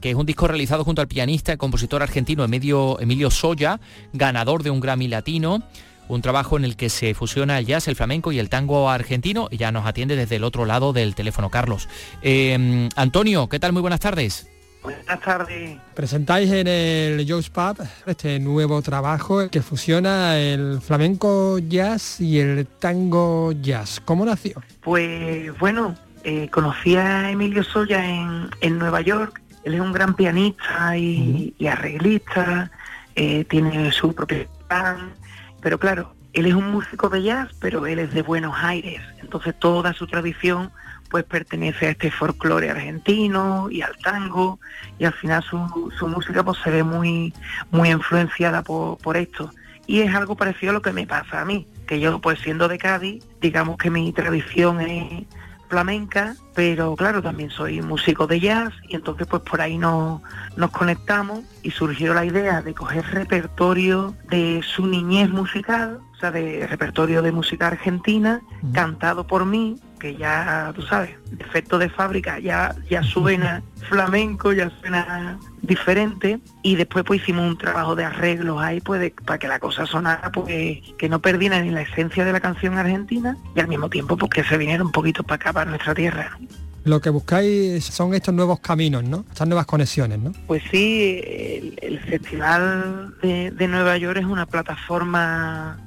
que es un disco realizado junto al pianista y compositor argentino Emilio, Emilio Soya, ganador de un Grammy Latino, un trabajo en el que se fusiona el jazz, el flamenco y el tango argentino, y ya nos atiende desde el otro lado del teléfono Carlos. Eh, Antonio, ¿qué tal? Muy buenas tardes. Buenas tardes. Presentáis en el Joe's Pub este nuevo trabajo que fusiona el flamenco jazz y el tango jazz. ¿Cómo nació? Pues bueno, eh, conocí a Emilio Soya en, en Nueva York. Él es un gran pianista y, y arreglista, eh, tiene su propio band, pero claro, él es un músico de jazz, pero él es de Buenos Aires. Entonces toda su tradición pues pertenece a este folclore argentino y al tango y al final su, su música pues se ve muy muy influenciada por, por esto y es algo parecido a lo que me pasa a mí que yo pues siendo de Cádiz digamos que mi tradición es flamenca pero claro también soy músico de jazz y entonces pues por ahí nos, nos conectamos y surgió la idea de coger repertorio de su niñez musical o sea de repertorio de música argentina cantado por mí que ya, tú sabes, defecto de fábrica, ya, ya suena flamenco, ya suena diferente y después pues hicimos un trabajo de arreglos ahí pues de- para que la cosa sonara pues que no perdiera ni la esencia de la canción argentina y al mismo tiempo pues que se viniera un poquito para acá, para nuestra tierra. Lo que buscáis son estos nuevos caminos, ¿no? Estas nuevas conexiones, ¿no? Pues sí, el, el Festival de, de Nueva York es una plataforma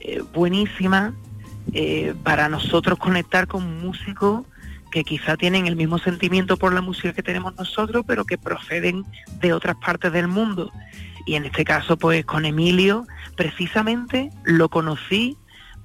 eh, buenísima eh, para nosotros conectar con músicos que quizá tienen el mismo sentimiento por la música que tenemos nosotros, pero que proceden de otras partes del mundo. Y en este caso, pues con Emilio, precisamente lo conocí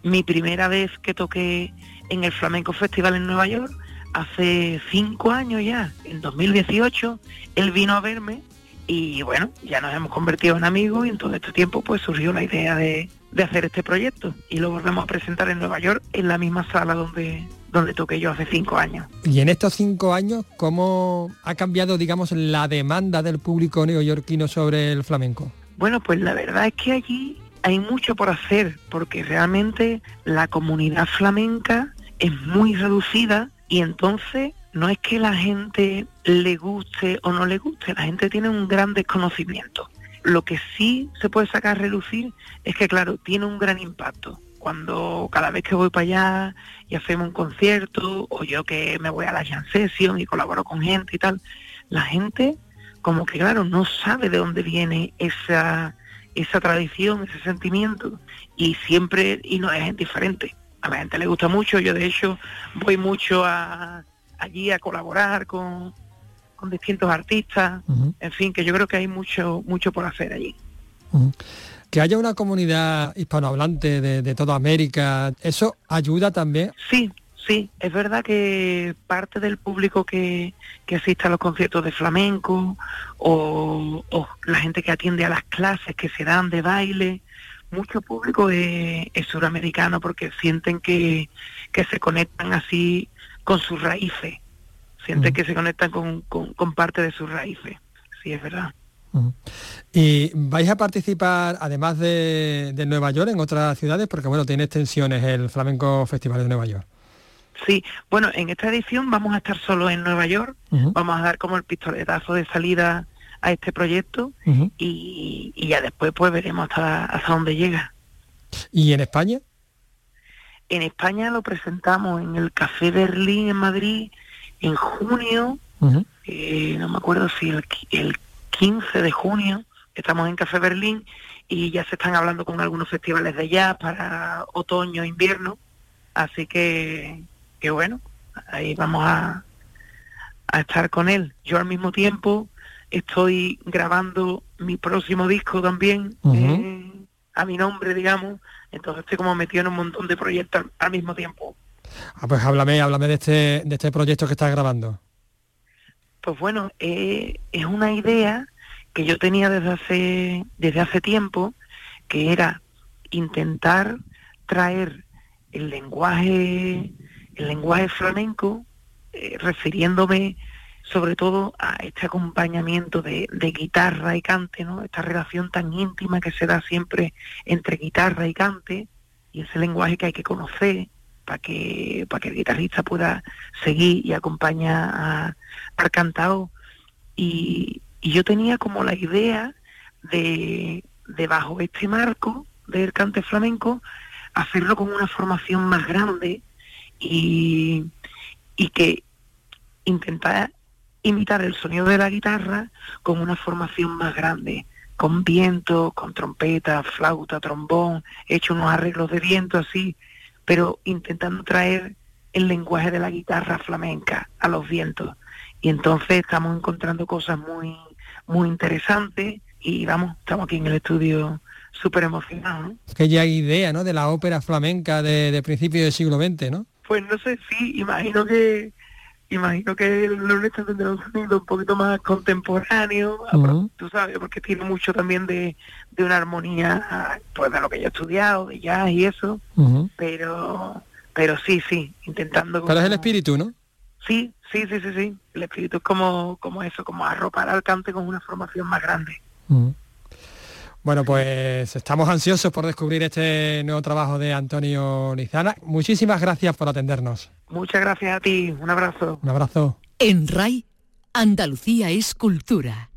mi primera vez que toqué en el Flamenco Festival en Nueva York, hace cinco años ya, en 2018, él vino a verme y bueno, ya nos hemos convertido en amigos y en todo este tiempo pues surgió la idea de, de hacer este proyecto y lo volvemos a presentar en Nueva York en la misma sala donde, donde toqué yo hace cinco años. Y en estos cinco años, ¿cómo ha cambiado, digamos, la demanda del público neoyorquino sobre el flamenco? Bueno, pues la verdad es que allí hay mucho por hacer, porque realmente la comunidad flamenca es muy reducida y entonces no es que la gente le guste o no le guste, la gente tiene un gran desconocimiento. Lo que sí se puede sacar a relucir es que, claro, tiene un gran impacto. Cuando cada vez que voy para allá y hacemos un concierto, o yo que me voy a la jam session y colaboro con gente y tal, la gente como que claro, no sabe de dónde viene esa, esa tradición, ese sentimiento, y siempre, y no es indiferente. A la gente le gusta mucho, yo de hecho voy mucho a, allí a colaborar con, con distintos artistas, en fin, que yo creo que hay mucho, mucho por hacer allí. Que haya una comunidad hispanohablante de, de toda América, ¿eso ayuda también? Sí, sí, es verdad que parte del público que, que asiste a los conciertos de flamenco o, o la gente que atiende a las clases que se dan de baile, mucho público es, es suramericano porque sienten que, que se conectan así con sus raíces, sienten que se conectan con, con, con parte de sus raíces, sí, es verdad. ¿Y vais a participar, además de, de Nueva York, en otras ciudades? Porque bueno, tiene extensiones el Flamenco Festival de Nueva York. Sí, bueno, en esta edición vamos a estar solo en Nueva York, vamos a dar como el pistoletazo de salida a este proyecto y, y ya después pues veremos hasta, hasta dónde llega. ¿Y en España? En España lo presentamos en el Café Berlín en Madrid en junio, eh, no me acuerdo si el 15 de junio estamos en Café Berlín y ya se están hablando con algunos festivales de jazz para otoño, invierno, así que, que bueno, ahí vamos a, a estar con él. Yo al mismo tiempo estoy grabando mi próximo disco también eh, a mi nombre, digamos, entonces estoy como metido en un montón de proyectos al, al mismo tiempo. Ah, pues háblame, háblame de este, de este proyecto que estás grabando. Pues bueno, eh, es una idea que yo tenía desde hace, desde hace tiempo, que era intentar traer el lenguaje, el lenguaje flamenco, eh, refiriéndome sobre todo a este acompañamiento de, de guitarra y cante, ¿no? Esta relación tan íntima que se da siempre entre guitarra y cante, y ese lenguaje que hay que conocer para que, para que el guitarrista pueda seguir y acompañar a- al cantao. Y, yo tenía como la idea de, de bajo este marco del cante flamenco, hacerlo con una formación más grande y, y que intentar imitar el sonido de la guitarra con una formación más grande, con viento, con trompeta, flauta, trombón, he hecho unos arreglos de viento así, pero intentando traer el lenguaje de la guitarra flamenca a los vientos. Y entonces estamos encontrando cosas muy, muy interesantes y vamos, estamos aquí en el estudio súper emocionados, ¿no? Aquella idea, ¿no? De la ópera flamenca de, de principios del siglo XX, ¿no? Pues no sé, sí, imagino que imagino que el Lorenzo tendrá un sonido un poquito más contemporáneo, Ujú. tú sabes, porque tiene mucho también de, de una armonía, pues de lo que yo he estudiado, de jazz y eso, pero pero sí, sí, intentando Pero es el espíritu, ¿no? Sí, sí, sí, sí, sí. El espíritu es como, como eso, como arropar al cante con una formación más grande. Bueno, pues estamos ansiosos por descubrir este nuevo trabajo de Antonio Lizana. Muchísimas gracias por atendernos. Muchas gracias a ti, un abrazo. Un abrazo. En RAI, Andalucía es cultura.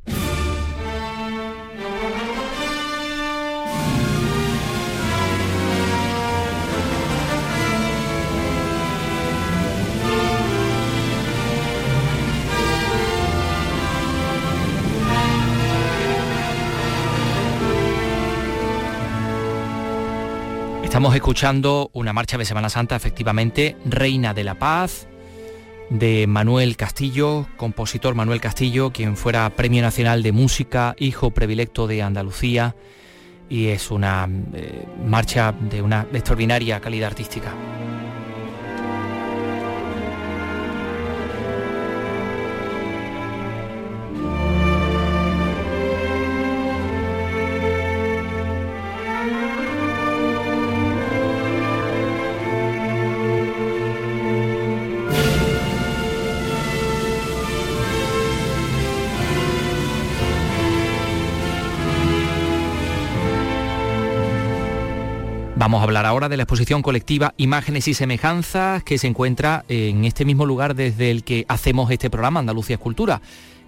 Estamos escuchando una marcha de Semana Santa, efectivamente, Reina de la Paz, de Manuel Castillo, compositor Manuel Castillo, quien fuera Premio Nacional de Música, hijo predilecto de Andalucía, y es una eh, marcha de una extraordinaria calidad artística. Vamos a hablar ahora de la exposición colectiva Imágenes y Semejanzas que se encuentra en este mismo lugar desde el que hacemos este programa, Andalucía Escultura.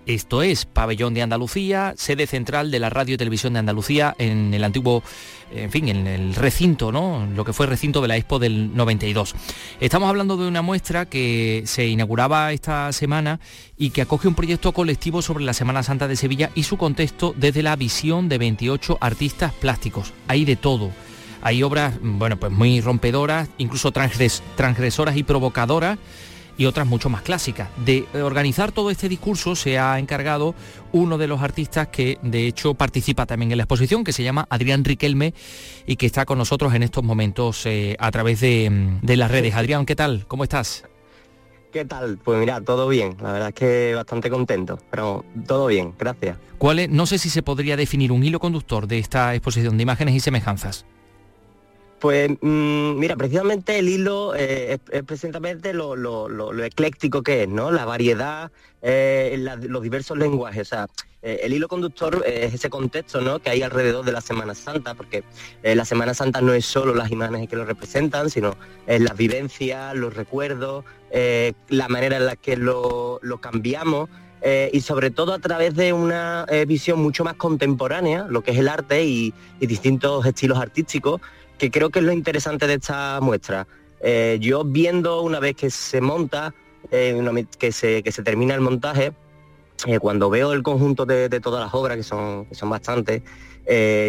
Esto es Pabellón de Andalucía, sede central de la Radio y Televisión de Andalucía en el antiguo, en fin, en el recinto, ¿no? Lo que fue recinto de la Expo del 92. Estamos hablando de una muestra que se inauguraba esta semana y que acoge un proyecto colectivo sobre la Semana Santa de Sevilla y su contexto desde la visión de 28 artistas plásticos. Hay de todo. Hay obras, bueno, pues muy rompedoras, incluso transgres- transgresoras y provocadoras, y otras mucho más clásicas. De organizar todo este discurso se ha encargado uno de los artistas que de hecho participa también en la exposición, que se llama Adrián Riquelme y que está con nosotros en estos momentos eh, a través de, mm, de las redes. Adrián, ¿qué tal? ¿Cómo estás? ¿Qué tal? Pues mira, todo bien. La verdad es que bastante contento, pero todo bien, gracias. ¿Cuál es, no sé si se podría definir un hilo conductor de esta exposición de imágenes y semejanzas. Pues mm, mira, precisamente el hilo eh, es, precisamente lo, ecléctico que es, ¿no? La variedad, eh, los diversos lenguajes. O sea, eh, el hilo conductor es ese contexto, ¿no? Que hay alrededor de la Semana Santa, porque la Semana Santa no es solo las imágenes que lo representan, sino las vivencias, los recuerdos, la manera en la que lo, cambiamos. y sobre todo a través de una visión mucho más contemporánea, lo que es el arte y distintos estilos artísticos, que creo que es lo interesante de esta muestra. Eh, yo viendo una vez que se monta, eh, que se, que se termina el montaje, eh, cuando veo el conjunto de, todas las obras, que son, que son bastantes,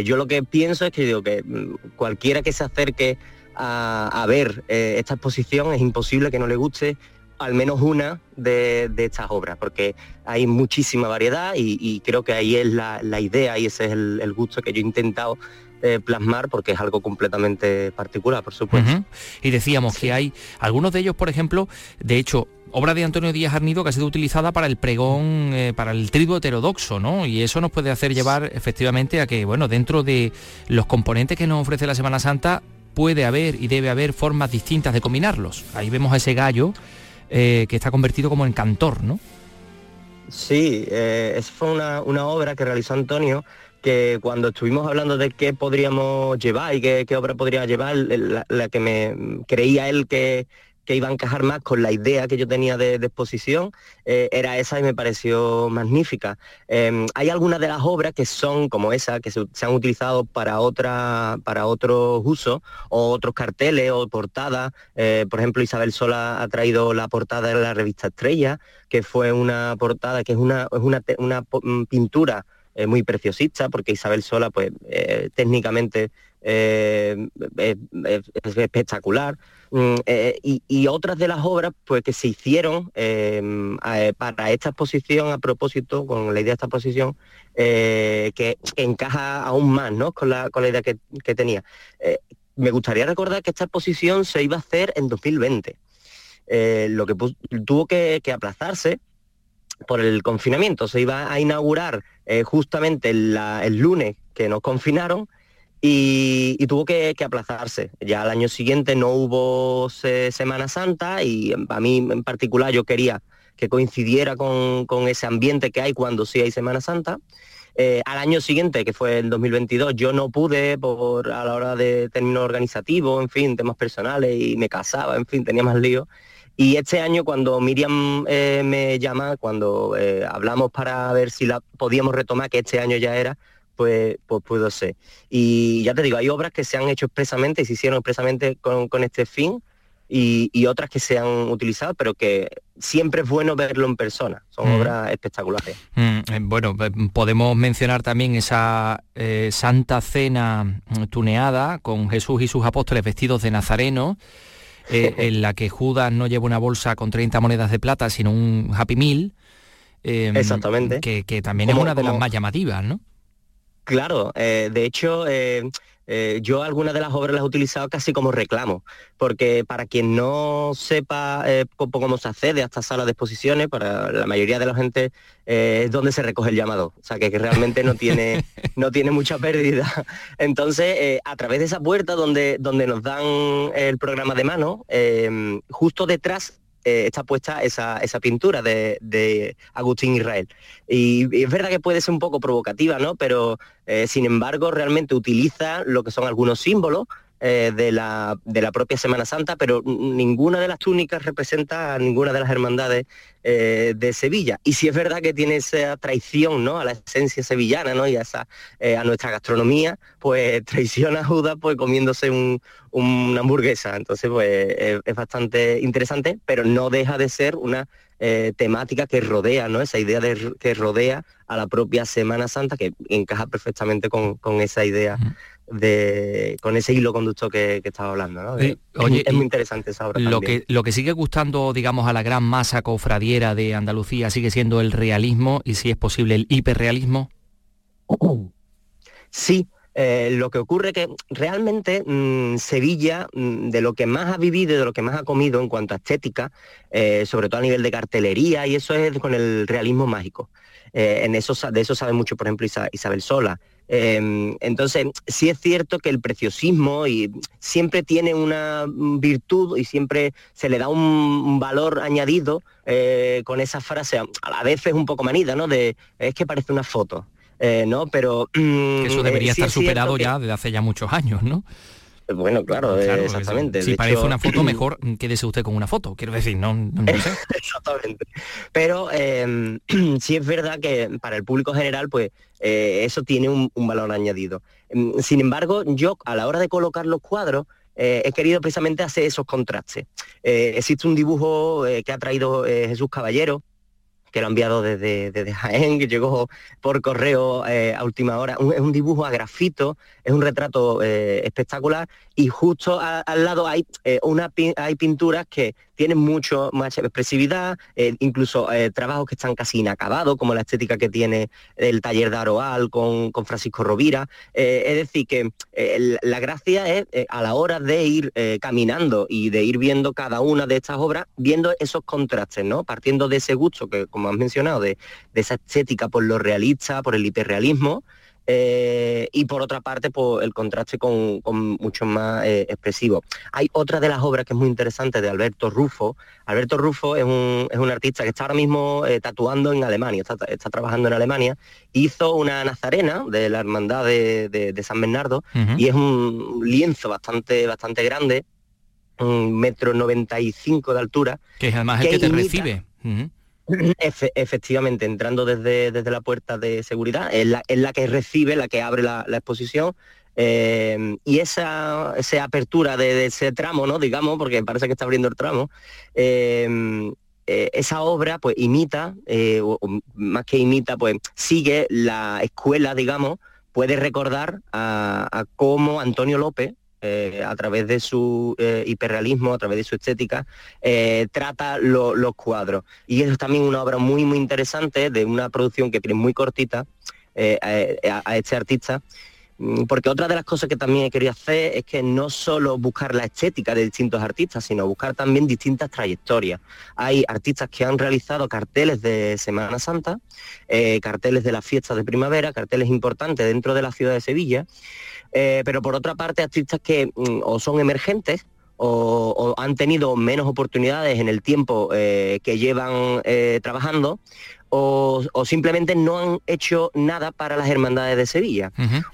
yo lo que pienso es que digo que mm, cualquiera que se acerque a, a ver esta exposición es imposible que no le guste al menos una de, de estas obras, porque hay muchísima variedad y, y creo que ahí es la, la idea y ese es el gusto que yo he intentado eh, plasmar porque es algo completamente particular, por supuesto. Y decíamos que hay algunos de ellos, por ejemplo, de hecho, obra de Antonio Díaz Arnido que ha sido utilizada para el pregón, eh, para el triduo heterodoxo, ¿no? Y eso nos puede hacer llevar efectivamente a que, bueno, dentro de los componentes que nos ofrece la Semana Santa, puede haber y debe haber formas distintas de combinarlos. Ahí vemos a ese gallo eh, que está convertido como en cantor, ¿no? Sí, eh, esa fue una, una obra que realizó Antonio que cuando estuvimos hablando de qué podríamos llevar y qué, obra podría llevar, la, que me creía él que, iba a encajar más con la idea que yo tenía de, exposición, eh, era esa y me pareció magnífica. Eh, hay algunas de las obras que son como esa, que se, han utilizado para, otra, para otros usos, o otros carteles o portadas. Eh, por ejemplo, Isabel Sola ha traído la portada de la revista Estrella, que fue una portada que es una, es una, una mm, pintura eh, muy preciosista, porque Isabel Sola, pues eh, técnicamente eh, es, es- es espectacular. Mm, eh, y, otras de las obras pues que se hicieron eh, para esta exposición a propósito con la idea de esta exposición que, encaja aún más ¿no? con, la, con la idea que, que tenía. Me gustaría recordar que esta exposición se iba a hacer en 2020. Eh, lo que tuvo que aplazarse por el confinamiento. Se iba a inaugurar eh, justamente el lunes que nos confinaron y, tuvo que, aplazarse. Ya al año siguiente no hubo se- Semana Santa y a mí en particular yo quería que coincidiera con, ese ambiente que hay cuando sí hay Semana Santa. Eh, al año siguiente, que fue el 2022, yo no pude por a la hora de términos organizativos, en fin, temas personales y me casaba, en fin, tenía más lío. Y este año cuando Miriam eh, me llama, cuando eh, hablamos para ver si la podíamos retomar, que este año ya era, pues, pues pudo ser. Y ya te digo, hay obras que se han hecho expresamente y se hicieron expresamente con, con este fin y, y otras que se han utilizado, pero que siempre es bueno verlo en persona. Son Mm. obras espectaculares. Mm, eh, bueno, podemos mencionar también esa eh, Santa Cena tuneada con Jesús y sus apóstoles vestidos de nazareno, eh, en la que Judas no lleva una bolsa con 30 monedas de plata, sino un Happy Meal. eh, Exactamente. Que, que también es una de las más llamativas, ¿no? Claro, eh, de hecho, eh, eh, yo algunas de las obras las he utilizado casi como reclamo, porque para quien no sepa eh, cómo, cómo se accede a estas salas de exposiciones, para la mayoría de la gente eh, es donde se recoge el llamado, o sea que, que realmente no tiene, no tiene mucha pérdida. Entonces, a través de esa puerta donde, donde nos dan el programa de mano, justo detrás eh, está puesta esa, esa pintura de, Agustín Israel. Y, y es verdad que puede ser un poco provocativa, ¿no? Pero eh, sin embargo realmente utiliza lo que son algunos símbolos eh, de, la, de la propia Semana Santa, pero ninguna de las túnicas representa a ninguna de las hermandades eh, de Sevilla. Y si es verdad que tiene esa traición ¿no? a la esencia sevillana ¿no? y a, esa, eh, a nuestra gastronomía, pues traiciona a Judas pues, comiéndose un- una hamburguesa. Entonces pues es, bastante interesante, pero no deja de ser una temática que rodea, ¿no? Esa idea de, que rodea a la propia Semana Santa, que encaja perfectamente con, con esa idea de, con ese hilo conductor que, que estaba hablando, ¿no? Oye, es muy interesante esa obra Lo también. que, lo que sigue gustando, digamos, a la gran masa cofradiera de Andalucía sigue siendo el realismo y si es posible el hiperrealismo. Sí, eh, lo que ocurre que realmente mm, Sevilla, mm, de lo que más ha vivido y de lo que más ha comido en cuanto a estética, eh, sobre todo a nivel de cartelería, y eso es con el realismo mágico. Eh, en eso, de eso sabe mucho, por ejemplo, Isa- Isabel Sola. Eh, entonces, sí es cierto que el preciosismo y siempre tiene una virtud y siempre se le da un, valor añadido eh, con esa frase, a la vez es un poco manida, ¿no? De es que parece una foto. eh, ¿no? Pero mm, eso eh, debería sí estar es superado que- ya desde hace ya muchos años, ¿no? Bueno, claro, eh, Claro, exactamente. Si De parece hecho- una foto, mejor quédese usted con una foto. Quiero decir, no, no, no sé. Exactamente. Pero eh, sí es verdad que para el público general, pues eh, eso tiene un, un valor añadido. Mm, Sin embargo, yo a la hora de colocar los cuadros, eh, he querido precisamente hacer esos contrastes. Existe un dibujo que ha traído Jesús Caballero, que lo ha enviado desde, Jaén, que llegó por correo eh, a última hora. es un dibujo a grafito, es un retrato eh, espectacular y justo al lado hay, eh, una, hay pinturas que tienen mucho más expresividad, incluso trabajos que están casi inacabados, como la estética que tiene el taller de Aroal con, con Francisco Rovira. es decir, que la gracia es a la hora de ir caminando y de ir viendo cada una de estas obras, viendo esos contrastes, ¿no? Partiendo de ese gusto que, como has mencionado, de, esa estética por lo realista, por el hiperrealismo, eh, y por otra parte por el contraste con, mucho más eh, expresivo. Hay otra de las obras que es muy interesante de Alberto Rufo. Alberto Rufo es un, artista que está ahora mismo eh, tatuando en Alemania, está, trabajando en Alemania. Hizo una nazarena de la hermandad de, San Bernardo y es un lienzo bastante, bastante grande, un metro noventa y cinco de altura. Que es además el que te recibe efectivamente, entrando desde, desde la puerta de seguridad, es la, la que recibe, la que abre la, exposición. Eh, y esa, esa apertura de, ese tramo, ¿no? digamos, porque parece que está abriendo el tramo, eh, eh, esa obra pues imita, o, más que imita, pues sigue la escuela, digamos, puede recordar a, a cómo Antonio López, eh, a través de su eh, hiperrealismo, a través de su estética, eh, trata los cuadros. Y es también una obra muy, muy interesante de una producción que tiene muy cortita a, este artista mm, porque otra de las cosas que también he querido hacer es que no solo buscar la estética de distintos artistas, sino buscar también distintas trayectorias. Hay artistas que han realizado carteles de Semana Santa, carteles de las fiestas de primavera, carteles importantes dentro de la ciudad de Sevilla, eh, pero por otra parte artistas que mm, o son emergentes o, han tenido menos oportunidades en el tiempo eh, que llevan eh, trabajando o, simplemente no han hecho nada para las hermandades de Sevilla.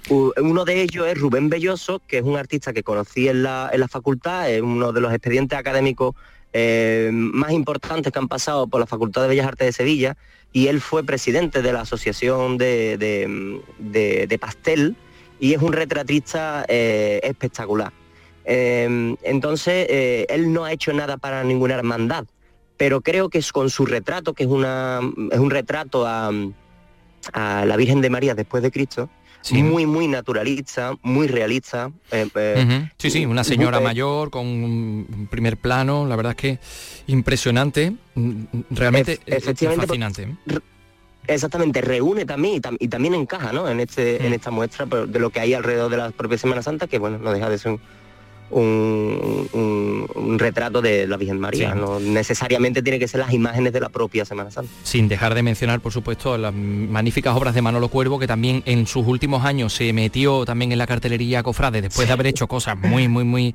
Uno de ellos es Rubén Belloso, que es un artista que conocí en la, facultad, es uno de los expedientes académicos más importantes que han pasado por la Facultad de Bellas Artes de Sevilla, y él fue presidente de la Asociación de Pastel, y es un retratista eh, espectacular. Em, entonces, eh, él no ha hecho nada para ninguna hermandad, pero creo que es con su retrato, que es, una, es un retrato a, la Virgen de María después de Cristo, muy, muy naturalista, muy realista. Eh, sí, sí, una señora mayor con un primer plano, la verdad es que impresionante, mm, realmente efectivamente, fascinante. Exactamente, reúne también y, también encaja ¿no? en, este, en mm. esta muestra de lo que hay alrededor de la propia Semana Santa, que bueno, no deja de ser un, retrato de la Virgen María. No necesariamente tiene que ser las imágenes de la propia Semana Santa. Sin dejar de mencionar, por supuesto, las magníficas obras de Manolo Cuervo, que también en sus últimos años se metió también en la cartelería Cofrade, después de haber hecho cosas muy, muy, muy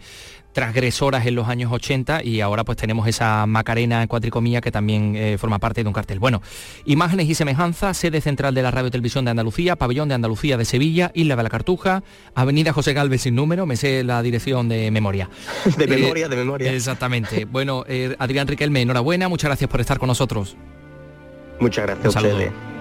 transgresoras en los años 80 y ahora pues tenemos esa Macarena en cuatricomía que también eh, forma parte de un cartel. Bueno, imágenes y semejanzas, sede central de la Radio Televisión de Andalucía, pabellón de Andalucía de Sevilla, Isla de la Cartuja, Avenida José Galvez sin número, me sé la dirección de memoria. de memoria, de memoria. Exactamente. Bueno, eh, Adrián Riquelme, enhorabuena, muchas gracias por estar con nosotros. Muchas gracias a ustedes.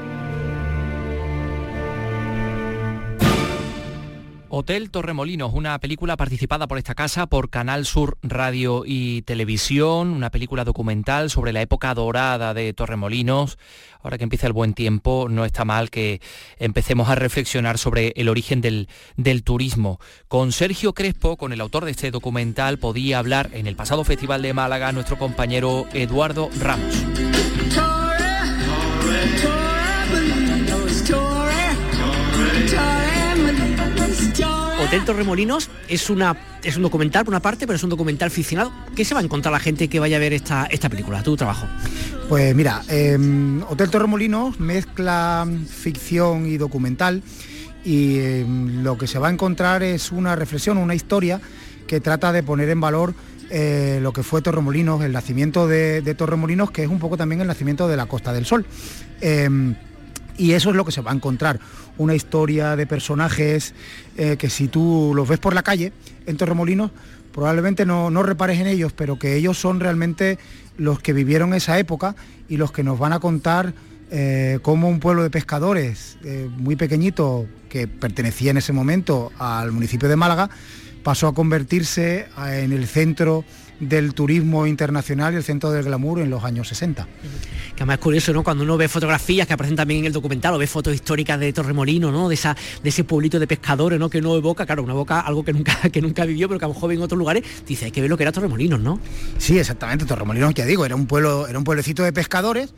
Hotel Torremolinos, una película participada por esta casa por Canal Sur Radio y Televisión, una película documental sobre la época dorada de Torremolinos. Ahora que empieza el buen tiempo, no está mal que empecemos a reflexionar sobre el origen del, del turismo. Con Sergio Crespo, con el autor de este documental, podía hablar en el pasado Festival de Málaga nuestro compañero Eduardo Ramos. Hotel Torremolinos es, una, es un documental por una parte, pero es un documental ficcionado. ¿Qué se va a encontrar la gente que vaya a ver esta, esta película, tu trabajo? Pues mira, em, Hotel Torremolinos mezcla ficción y documental y em, lo que se va a encontrar es una reflexión, una historia que trata de poner en valor eh, lo que fue Torremolinos, el nacimiento de, Torremolinos, que es un poco también el nacimiento de la Costa del Sol. Em, y eso es lo que se va a encontrar, una historia de personajes eh, que si tú los ves por la calle en Torremolinos, probablemente no, repares en ellos, pero que ellos son realmente los que vivieron esa época y los que nos van a contar eh, cómo un pueblo de pescadores eh, muy pequeñito que pertenecía en ese momento al municipio de Málaga, pasó a convertirse en el centro del turismo internacional y el centro del glamour en los años 60. Que además es curioso, ¿no? Cuando uno ve fotografías que aparecen también en el documental o ve fotos históricas de Torremolino, ¿no? De, esa, de ese pueblito de pescadores, ¿no? Que uno evoca, claro, una boca algo que nunca, que nunca vivió, pero que a lo mejor en otros lugares dice, hay que ver lo que era Torremolinos, ¿no? Sí, exactamente, Torremolinos, ya digo, era un pueblo, era un pueblecito de pescadores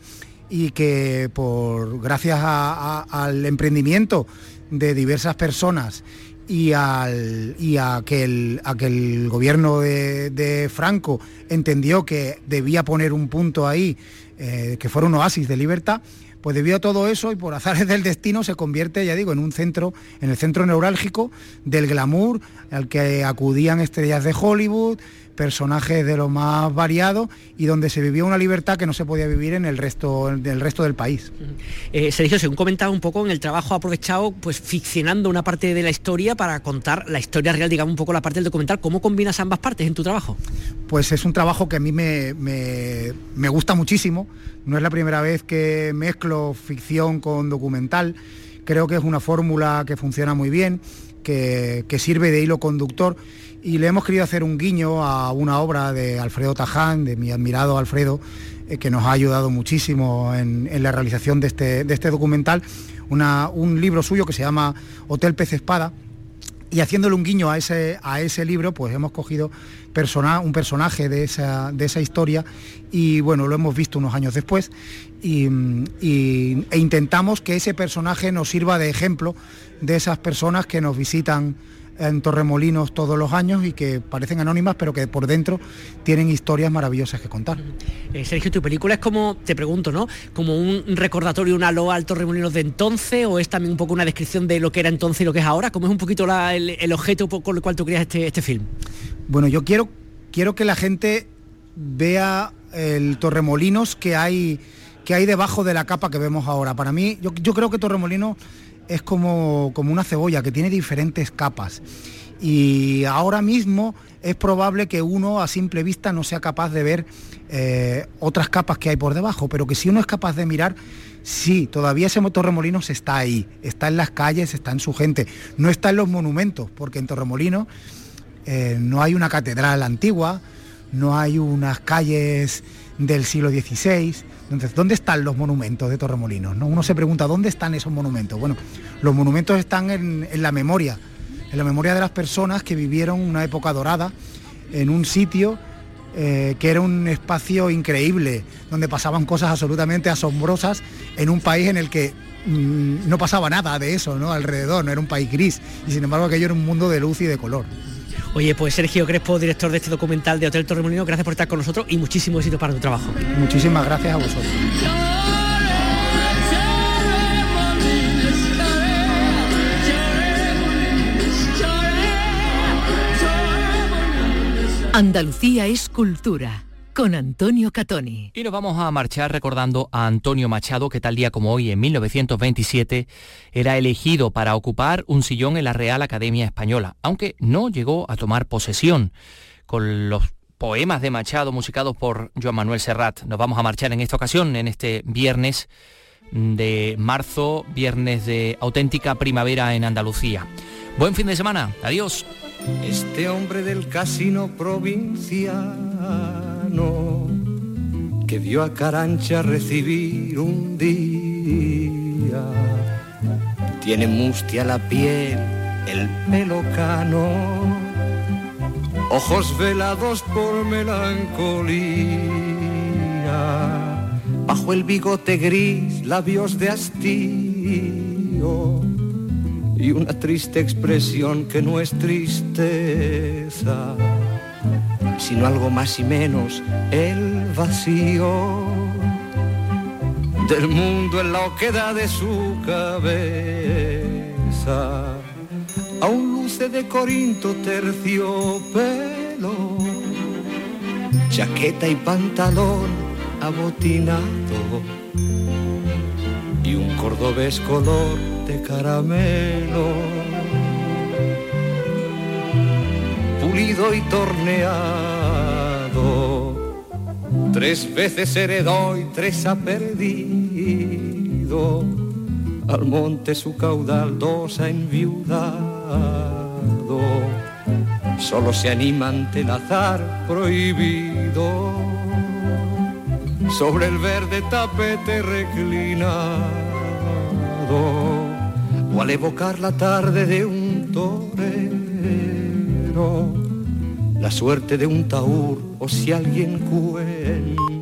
y que por gracias al emprendimiento de diversas personas y, al, y a, que el, gobierno de, Franco entendió que debía poner un punto ahí, eh, que fuera un oasis de libertad, pues debido a todo eso y por azares del destino se convierte, ya digo, en un centro, en el centro neurálgico del glamour al que acudían estrellas de Hollywood, personajes de lo más variado y donde se vivía una libertad que no se podía vivir en el resto del resto del país. Eh, Sergio, según comentaba un poco en el trabajo aprovechado, pues ficcionando una parte de la historia para contar la historia real, digamos un poco la parte del documental. ¿Cómo combinas ambas partes en tu trabajo? Pues es un trabajo que a mí me, me gusta muchísimo. No es la primera vez que mezclo ficción con documental. Creo que es una fórmula que funciona muy bien, que, que sirve de hilo conductor y le hemos querido hacer un guiño a una obra de Alfredo Taján, de mi admirado Alfredo, eh, que nos ha ayudado muchísimo en, la realización de este, este documental, un libro suyo que se llama Hotel Pez Espada, y haciéndole un guiño a ese, libro, pues hemos cogido un personaje de esa, de esa historia y bueno, lo hemos visto unos años después y, e intentamos que ese personaje nos sirva de ejemplo de esas personas que nos visitan en Torremolinos todos los años y que parecen anónimas, pero que por dentro tienen historias maravillosas que contar. Eh, Sergio, tu película es como, te pregunto, ¿no? Como un recordatorio, una loa al Torremolinos de entonces, o es también un poco una descripción de lo que era entonces y lo que es ahora? ¿Cómo es un poquito el, objeto con el cual tú creas este, este film? Bueno, yo quiero, quiero que la gente vea el Torremolinos que hay que hay debajo de la capa que vemos ahora. Para mí, yo, yo creo que Torremolinos es como, como una cebolla que tiene diferentes capas. Y ahora mismo es probable que uno a simple vista no sea capaz de ver eh, otras capas que hay por debajo, pero que si uno es capaz de mirar, sí, todavía ese Torremolinos está ahí, está en las calles, está en su gente, no está en los monumentos, porque en Torremolinos eh, no hay una catedral antigua, no hay unas calles del siglo XVI, entonces, ¿dónde están los monumentos de Torremolinos? ¿no? Uno se pregunta, ¿dónde están esos monumentos? Bueno, los monumentos están en, la memoria, en la memoria de las personas que vivieron una época dorada en un sitio eh, que era un espacio increíble, donde pasaban cosas absolutamente asombrosas en un país en el que mm, no pasaba nada de eso, ¿no? Alrededor, no era un país gris, y sin embargo aquello era un mundo de luz y de color. Oye, pues Sergio Crespo, director de este documental de Hotel Torremolino, gracias por estar con nosotros y muchísimo éxito para tu trabajo. Muchísimas gracias a vosotros. Andalucía es cultura con Antonio Catoni. Y nos vamos a marchar recordando a Antonio Machado, que tal día como hoy, en 1927, era elegido para ocupar un sillón en la Real Academia Española, aunque no llegó a tomar posesión. Con los poemas de Machado musicados por Joan Manuel Serrat. Nos vamos a marchar en esta ocasión, en este viernes de marzo, viernes de auténtica primavera en Andalucía. Buen fin de semana, adiós. Este hombre del casino que vio a Carancha recibir un día. Tiene mustia la piel, el pelo cano, ojos velados por melancolía. Bajo el bigote gris, labios de hastío y una triste expresión que no es tristeza, sino algo más y menos el vacío del mundo en la oquedad de su cabeza. Aún luce de Corinto terciopelo, chaqueta y pantalón abotinado y un cordobés color de caramelo, y torneado, tres veces heredó y tres ha perdido, al monte su caudal dos ha enviudado, solo se anima ante el azar prohibido. Sobre el verde tapete reclinado. O al evocar la tarde de un torero la suerte de un taur o si alguien cuenta